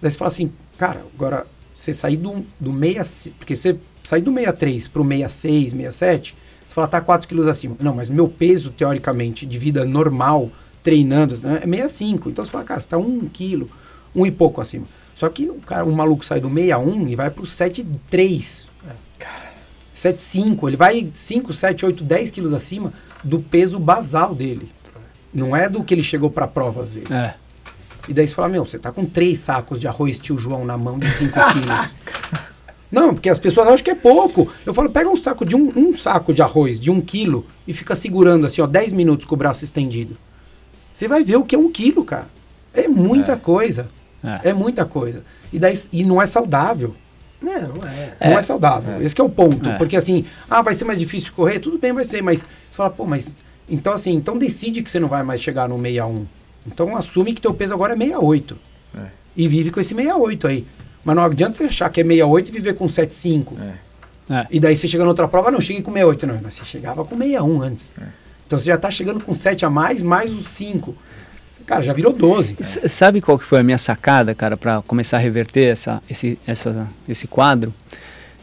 Daí você fala assim, cara, agora você sair do, do 66. Porque você sair do 63 pro 66, 67, você fala, tá 4 quilos acima. Não, mas meu peso, teoricamente, de vida normal, treinando, né, é 65. Então você fala, cara, você tá 1 quilo, um e pouco acima. Só que o cara, um maluco sai do 61 e vai pro 73. 7,5, ele vai 5, 7, 8, 10 quilos acima do peso basal dele. Não é do que ele chegou pra prova às vezes. É. E daí você fala, meu, você tá com três sacos de arroz tio João na mão de 5 quilos. Não, porque as pessoas acham que é pouco. Eu falo, pega um saco de um, um saco de arroz de um quilo e fica segurando assim, ó, 10 minutos com o braço estendido. Você vai ver o que é um quilo, cara. É muita É. coisa. É. É muita coisa. E, daí, e não é saudável. Não, não é. Não é saudável. Esse que é o ponto. É. Porque assim, ah, vai ser mais difícil correr? Tudo bem, vai ser, mas você fala, pô, mas. Então assim, então decide que você não vai mais chegar no 61. Então assume que teu peso agora é 68. É. E vive com esse 68 aí. Mas não adianta você achar que é 68 e viver com 75. É. É. E daí você chega na outra prova, não, cheguei com 68. Não, mas você chegava com 61 antes. É. Então você já tá chegando com 7 a mais, mais os 5. Cara, já virou 12. S- Sabe qual que foi a minha sacada, cara, para começar a reverter essa, esse, essa, esse quadro?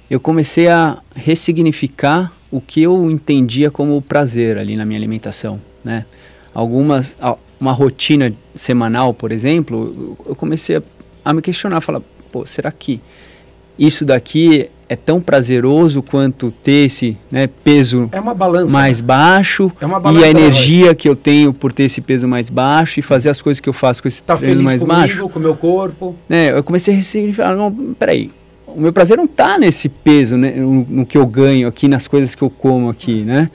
Eu comecei a ressignificar o que eu entendia como prazer ali na minha alimentação, né? Algumas, uma rotina semanal, por exemplo, eu- eu comecei a, a me questionar, falar, pô, será que isso daqui é tão prazeroso quanto ter esse né, peso É uma balança. mais baixo É uma e balança, a né, energia que eu tenho por ter esse peso mais baixo e fazer as coisas que eu faço com esse Tá peso feliz mais comigo, baixo. com o meu corpo. né, eu comecei a ressignificar, não, peraí, o meu prazer não está nesse peso, né, no, no que eu ganho aqui, nas coisas que eu como aqui, né?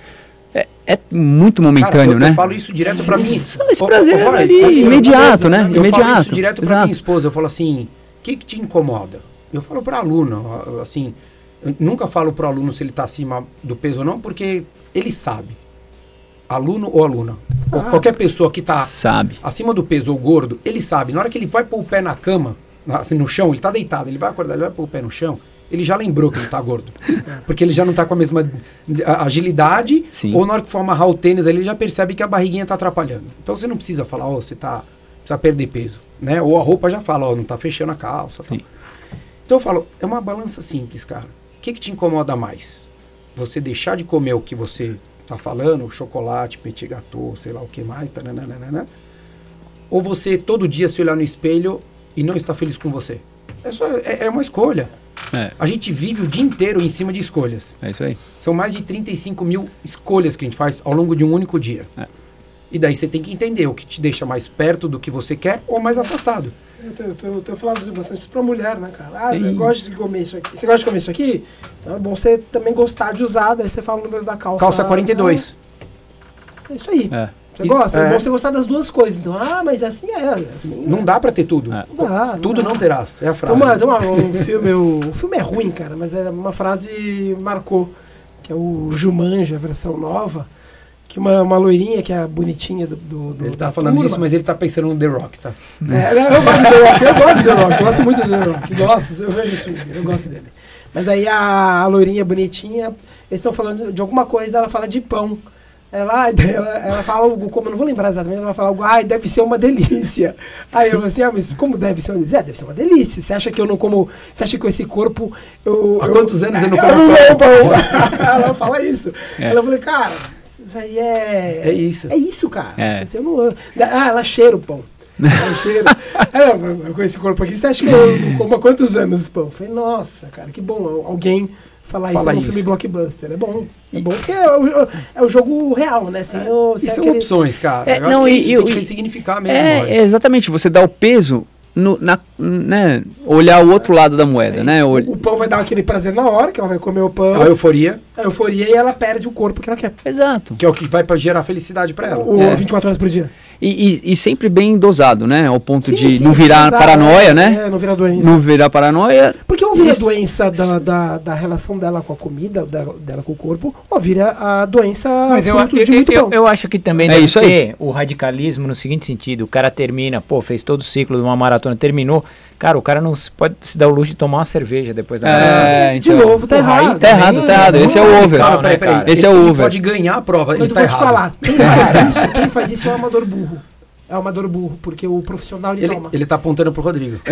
É, é muito momentâneo, Cara, eu, né? eu falo isso direto pra mim. Esse prazer ali, eu- imediato, né? Eu falo Imediato. isso direto pra Exato. minha esposa. Eu falo assim, que, que te incomoda? Eu falo pra aluno, assim, eu nunca falo pro aluno se ele tá acima do peso ou não, porque ele sabe. Aluno ou aluna. Ou Ah. qualquer pessoa que tá Sabe. acima do peso ou gordo, ele sabe. Na hora que ele vai pôr o pé na cama, assim, no chão, ele tá deitado, ele vai acordar, ele vai pôr o pé no chão, ele já lembrou que ele tá gordo. Porque ele já não tá com a mesma agilidade, Sim. ou na hora que for amarrar o tênis, ali, ele já percebe que a barriguinha tá atrapalhando. Então você não precisa falar, ó, você tá. Precisa perder peso. Né? Ou a roupa já fala, ó, não tá fechando a calça. tal. Sim. Então eu falo, é uma balança simples, cara. O que, que te incomoda mais? Você deixar de comer o que você tá falando, chocolate, petit gâteau, sei lá o que mais, tananana, ou você todo dia se olhar no espelho e não está feliz com você. É, só, é, é uma escolha. É. A gente vive o dia inteiro em cima de escolhas. É isso aí. São mais de 35 mil escolhas que a gente faz ao longo de um único dia. É. E daí você tem que entender o que te deixa mais perto do que você quer ou mais afastado. Eu tenho, eu tenho- eu tenho falado bastante isso pra mulher, né, cara? Ah, eu gosto de comer isso aqui. Você gosta de comer isso aqui? Então é bom você também gostar de usar, daí você fala o número da calça. Calça 42. Ah, é isso aí. É. Você E- gosta? É. é. bom você gostar das duas coisas. Então, ah, mas assim é. Assim Não é. dá pra ter tudo. É. Não dá, Tudo dá. não terás. É a Tem frase. uma, tem uma- um filme, o, o filme é ruim, cara, mas é uma frase marcou, que é o Jumanji, a versão nova, que uma, uma loirinha que é a bonitinha do, do, do Ele tá falando turma. isso, mas ele tá pensando no The Rock, tá? É, não, eu gosto do The Rock, eu gosto do The Rock, eu gosto muito do The Rock, gosto, eu vejo isso eu gosto dele. Mas daí a, a loirinha bonitinha, eles estão falando de alguma coisa, ela fala de pão. Ela, ela, ela fala algo, como eu não vou lembrar exatamente, ela fala algo, ai, deve ser uma delícia. Aí eu falo assim, ah, mas como deve ser uma delícia? É, deve ser uma delícia. Você acha que eu não como. Você acha que com esse corpo eu. Há eu- quantos anos eu não eu como não pão? como pão? ela fala isso. É. Ela falou, cara, isso aí é. É isso. É isso, cara. É. Você não, ah, ela cheira o pão. Ela cheira. é, com esse corpo aqui, você acha que eu como há quantos anos pão? Eu falei, nossa, cara, que bom alguém falar Fala isso num filme blockbuster. É bom. É bom porque é o, é o jogo real, né? Sem o, E sem são aquele- opções, cara. É, eu acho não, que e- isso e- tem que e- ressignificar mesmo. É, olha. é, exatamente. Você dá o peso, no, na, né, olhar o outro lado da moeda, É né? O, o pão vai dar aquele prazer na hora, que ela vai comer o pão, A euforia, a euforia e ela perde o corpo que ela quer. Exato. que é o que vai gerar felicidade pra ela. O É. 24 horas por dia. E, e- e sempre bem dosado, né? Ao ponto Sim, de sim, não virar exato, paranoia, né? É, não virar doença. Não virar paranoia. Porque ou vira a doença da, da, da relação dela com a comida, da- dela com o corpo, ou vira a doença Mas eu, eu, de muito eu, pão. eu acho que também É deve isso aí. ter o radicalismo no seguinte sentido: o cara termina, pô, fez todo o ciclo de uma maratona, terminou. Cara, o cara não se pode se dar o luxo de tomar uma cerveja depois da. É, de então. novo, tá aí errado. Tá errado, tá errado. Esse é o over. Cara, né, peraí, peraí. cara? Esse é o ele over. pode ganhar a prova, Mas ele eu tá vou te falar, quem faz isso, quem faz isso é o amador burro. É o amador burro, porque o profissional ele, Ele, toma. ele tá apontando pro Rodrigo.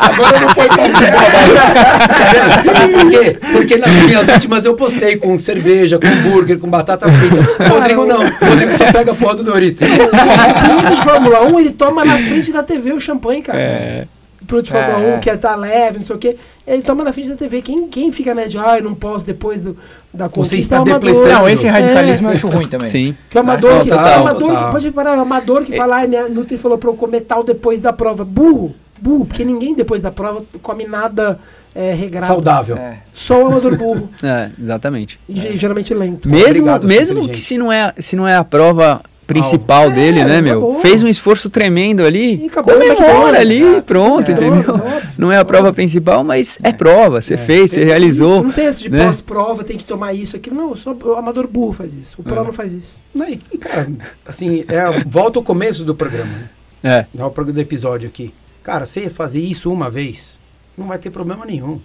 Agora não foi tão bom. Sabe por quê? Porque nas minhas últimas eu postei com cerveja, com hambúrguer, com batata frita. O Rodrigo não. O Rodrigo só pega a porra do Doritos. O de Fórmula 1, ele toma na frente da TV o champanhe, cara. É. O piloto de Fórmula É. 1, que é tá leve, não sei o quê, ele toma na frente da TV. Quem, quem fica nessa de, ah, eu não posso depois do, da conquista está é depletando. Não, esse radicalismo É. eu acho ruim também. Sim. Que é o amador, que, Total, é amador total. que pode reparar, é o amador que fala, ah, minha Nutri falou pra eu comer tal depois da prova. Burro, burro, porque ninguém depois da prova come nada é, regrado. Saudável. É. Só o amador burro. É, exatamente. e ge- geralmente lento. Mesmo, Obrigado, mesmo que se não é, se não é a prova principal dele, É, né, meu? acabou. Fez um esforço tremendo ali. E acabou, comemora McDonald's. ali, pronto, É. entendeu? Óbvio, Não é a prova principal, mas é prova. Você fez, você realizou. Isso, não tem esse de né? pós-prova, tem que tomar isso, aquilo. Não, só o amador burro faz isso. O pro É. não faz isso. Não, e, e, cara, assim, é, a- volta ao começo do programa. né? É. Dá o programa do episódio aqui. Cara, você fazer isso uma vez, não vai ter problema nenhum.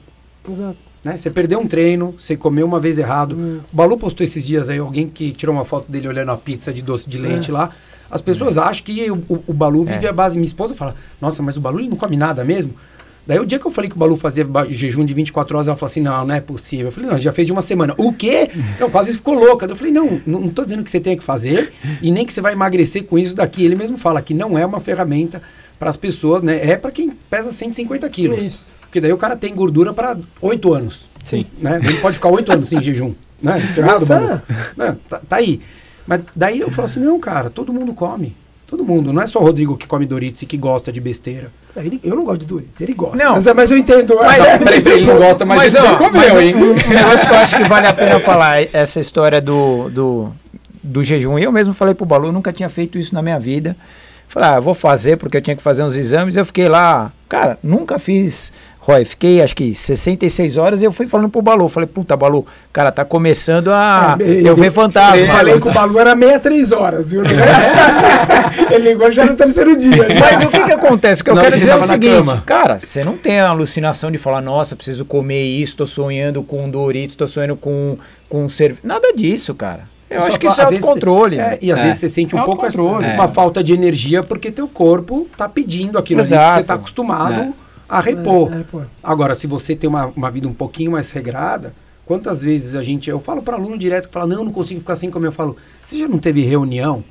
Exato. Né? Você perdeu um treino, você comeu uma vez errado. Isso. O Balu postou esses dias aí, alguém que tirou uma foto dele olhando a pizza de doce de leite É. lá. As pessoas acham que o, o- o Balu vive É. à base. Minha esposa fala, nossa, mas o Balu ele não come nada mesmo? Daí o dia que eu falei que o Balu fazia jejum de 24 horas, ela falou assim, não, não é possível. Eu falei, não, já fez de uma semana. O quê? Não, quase ficou louca. Eu falei, não, não, tô dizendo que você tenha que fazer e nem que você vai emagrecer com isso daqui. Ele mesmo fala que não é uma ferramenta para as pessoas, né? É para quem pesa 150 quilos. Isso. Porque daí o cara tem gordura para 8 anos. Sim. Né? Ele pode ficar 8 anos sem jejum. Né? Errado? Não, tá, tá aí. Mas daí eu falo assim, não, cara, todo mundo come. Todo mundo. Não é só o Rodrigo que come Doritos e que gosta de besteira. Ele- eu não gosto de Doritos, ele gosta. Não. Mas, mas eu entendo. Mas- é, Peraí, peraí, ele não gosta, mas, Mas, ele ó, comeu, mas hein? um negócio que eu acho que vale a pena falar, é essa história do, do, do jejum. Eu mesmo falei pro Balu, nunca tinha feito isso na minha vida. Falei, ah, vou fazer porque eu tinha que fazer uns exames. Eu fiquei lá, cara, nunca fiz. Roy, fiquei acho que 66 horas e eu fui falando pro Balu. Falei, puta, Balu, cara, tá começando a. É, eu ver fantasma. Eu falei que o Balu era 63 horas, viu? ele ligou já no terceiro dia. já. Mas o que que acontece? O que eu Não, quero dizer é o seguinte, cama. cara, você não tem a alucinação de falar, nossa, preciso comer isso, tô sonhando com Doritos, tô sonhando com, com cerveja. Nada disso, cara. Eu acho que isso é autocontrole. você- né? é, e às É. vezes você sente um É pouco essa- autocontrole. uma É. falta de energia porque teu corpo tá pedindo aquilo ali que Exato. você tá acostumado É. a repor. É, pô. Agora, se você tem uma, uma vida um pouquinho mais regrada, Quantas vezes a gente. Eu falo para aluno direto que fala, não, não consigo ficar sem comer. Eu falo, você já não teve reunião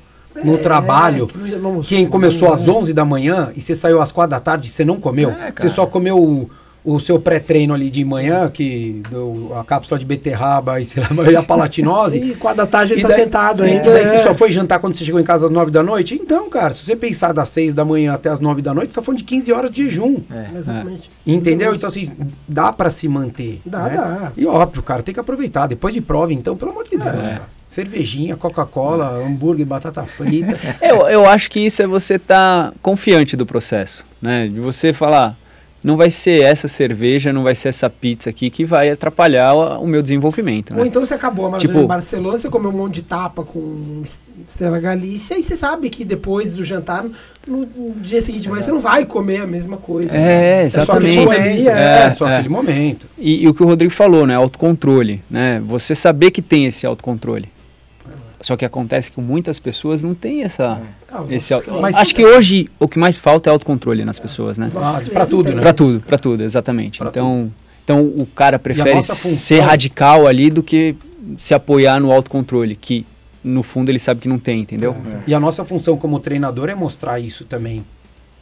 no É, trabalho? que não- não- Quem começou às é. 11 da manhã e você saiu às 4 da tarde e você não comeu? É, você só comeu o, seu pré-treino ali de manhã, que deu a cápsula de beterraba e, sei lá, e a palatinose. E quatro da tarde ele tá daí- sentado e ainda. daí é. você só foi jantar quando você chegou em casa às 9 da noite? Então, cara, se você pensar das 6 da manhã até as 9 da noite, você tá falando de 15 horas de jejum. É. Exatamente. Entendeu? Então, assim, dá pra se manter. Dá, né? dá. E óbvio, cara, tem que aproveitar. Depois de prova, então, pelo amor de Deus, cara. Cervejinha, Coca-Cola, hambúrguer, batata frita. Eu, eu acho que isso é você estar confiante do processo, né? De você falar, não vai ser essa cerveja, não vai ser essa pizza aqui que vai atrapalhar o, o meu desenvolvimento, Ou né? então você acabou a maratona Tipo- em Barcelona, você comeu um monte de tapa com Estrela Galícia e você sabe que depois do jantar, no, no dia seguinte de manhã, você não vai comer a mesma coisa. É, É só exatamente. aquele momento. É, É, só é. aquele momento. E, e o que o Rodrigo falou, né? Autocontrole, né? Você saber que tem esse autocontrole. Só que acontece que muitas pessoas não tem essa, Ah, esse. Mas- Acho que hoje o que mais falta é autocontrole nas pessoas, né? Ah, pra tudo, né? Pra tudo, pra tudo, exatamente. Pra então, então o cara prefere ser radical ali do que se apoiar no autocontrole, que no fundo ele sabe que não tem, entendeu? E a nossa função como treinador é mostrar isso também.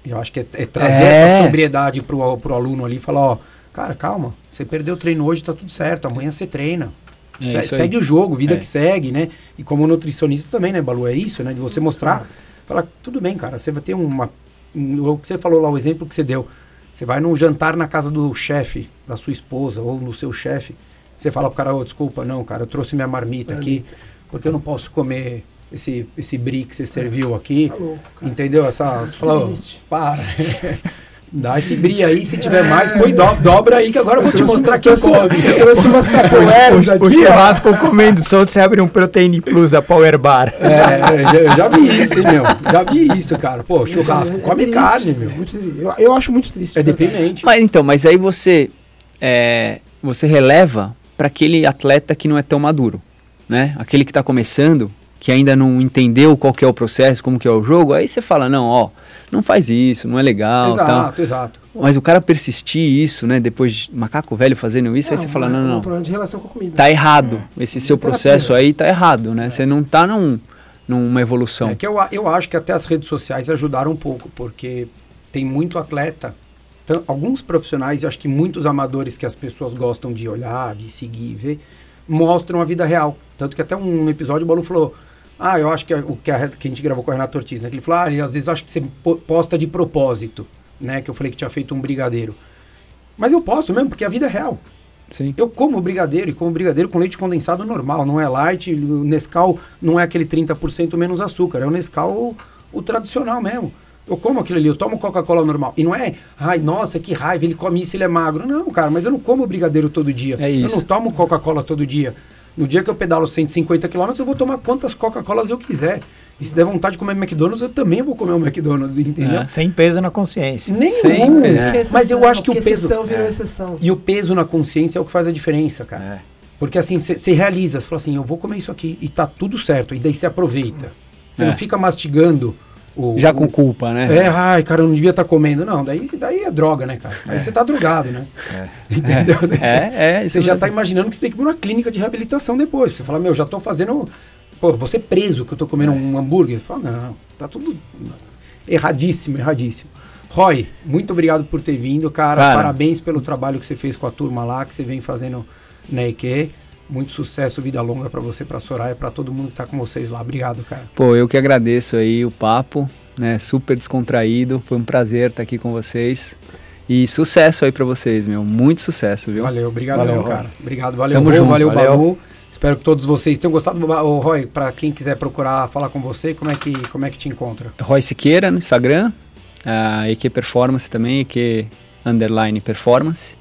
Eu acho que é, é trazer É. essa sobriedade pro, pro aluno ali e falar, ó, cara, calma, você perdeu o treino hoje, tá tudo certo, amanhã você treina. É Se- segue o jogo, vida É. que segue, né? E como nutricionista também, né, Balu? É isso, né? De você mostrar, falar, tudo bem, cara, você vai ter uma. um- O que você falou lá, o exemplo que você deu. Você vai num jantar na casa do chefe, da sua esposa, ou no seu chefe. Você fala pro cara, ô, desculpa, não, cara, eu trouxe minha marmita aqui, porque eu não posso comer esse, esse brie que você serviu aqui. Tá louco. Entendeu? Essa, você fala, ô, Triste. para. Dá esse brie aí, se tiver mais, põe do, dobra aí que agora eu vou te mostrar quem come. Eu trouxe umas tapoeiras O, o aqui, ó. churrasco comendo solto, você abre um Protein Plus da Power Bar. É, eu já, eu já vi isso, hein, meu. Já vi isso, cara. Pô, churrasco, É come triste, carne, meu. muito. Eu, eu acho muito triste. É dependente. Mas então, mas aí você é, você releva para aquele atleta que não é tão maduro, né? Aquele que está começando, que ainda não entendeu qual que é o processo, como que é o jogo, aí você fala, não, ó, não faz isso, não é legal, tal. Exato, exato. Mas o cara persistir isso, né? Depois de macaco velho fazendo isso, aí você fala, não, É um não, problema de relação com a comida. tá errado. Esse seu processo aí tá errado, né? Você não tá num, numa evolução. É que eu, eu acho que até as redes sociais ajudaram um pouco, porque tem muito atleta, alguns profissionais, eu acho que muitos amadores que as pessoas gostam de olhar, de seguir e ver, mostram a vida real. Tanto que até um episódio o Balu falou, ah, eu acho que o que a, que a gente gravou com o Renato Ortiz, né? Que ele falou, ah, às vezes eu acho que você po- posta de propósito, né? Que eu falei que tinha feito um brigadeiro. Mas eu posto mesmo, porque a vida é real. Sim. Eu como brigadeiro e como brigadeiro com leite condensado normal, não é light, o Nescau não é aquele 30% menos açúcar, é o Nescau o, o tradicional mesmo. Eu como aquilo ali, eu tomo Coca-Cola normal. E não é, ai, nossa, que raiva, ele come isso, ele é magro. Não, cara, mas eu não como brigadeiro todo dia. É Eu isso. não tomo Coca-Cola todo dia. No dia que eu pedalo 150 km, eu vou tomar quantas Coca-Colas eu quiser. E se der vontade de comer McDonald's, eu também vou comer um McDonald's, entendeu? É. Sem peso na consciência. Nenhum. Né? Porque Mas eu acho que o peso. exceção virou É. exceção. E o peso na consciência é o que faz a diferença, cara. É. Porque assim, você realiza, você fala assim, eu vou comer isso aqui e tá tudo certo. E daí você aproveita. Você É. não fica mastigando o. Já com culpa, né? É, ai, cara, eu não devia estar comendo. Não, daí, daí é droga, né, cara? Aí você tá drogado, né? Entendeu? Daí você- É, é, isso Você já tá imaginando que você tem que ir pra uma clínica de reabilitação depois. Você fala, meu, já tô fazendo. Pô, você preso que eu tô comendo um hambúrguer. Você fala, não, tá tudo erradíssimo, erradíssimo. Roy, muito obrigado por ter vindo, cara. Cara. Parabéns pelo trabalho que você fez com a turma lá, que você vem fazendo na EQ. Muito sucesso, vida longa pra você, pra Soraya, pra todo mundo que tá com vocês lá. Obrigado, cara. Pô, eu que agradeço aí o papo, né? Super descontraído. Foi um prazer estar aqui com vocês. E sucesso aí pra vocês, meu. Muito sucesso, viu? Valeu, obrigado, Valeu, cara. Obrigado, valeu, Tamo Rô, junto, valeu, valeu. Babu. Espero que todos vocês tenham gostado. Ô, Roy, pra quem quiser procurar falar com você, como é que, como é que te encontra? Roy Siqueira no Instagram, a EQ Performance também, EQ Underline Performance.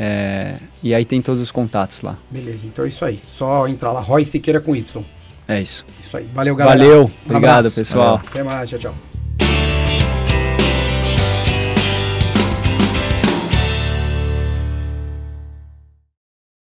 É, e aí tem todos os contatos lá. Beleza, então é isso aí. Só entrar lá, Roy Siqueira com Y. É isso. Isso aí. Valeu, galera. Valeu, Um obrigado abraço. pessoal. Até mais, tchau, tchau.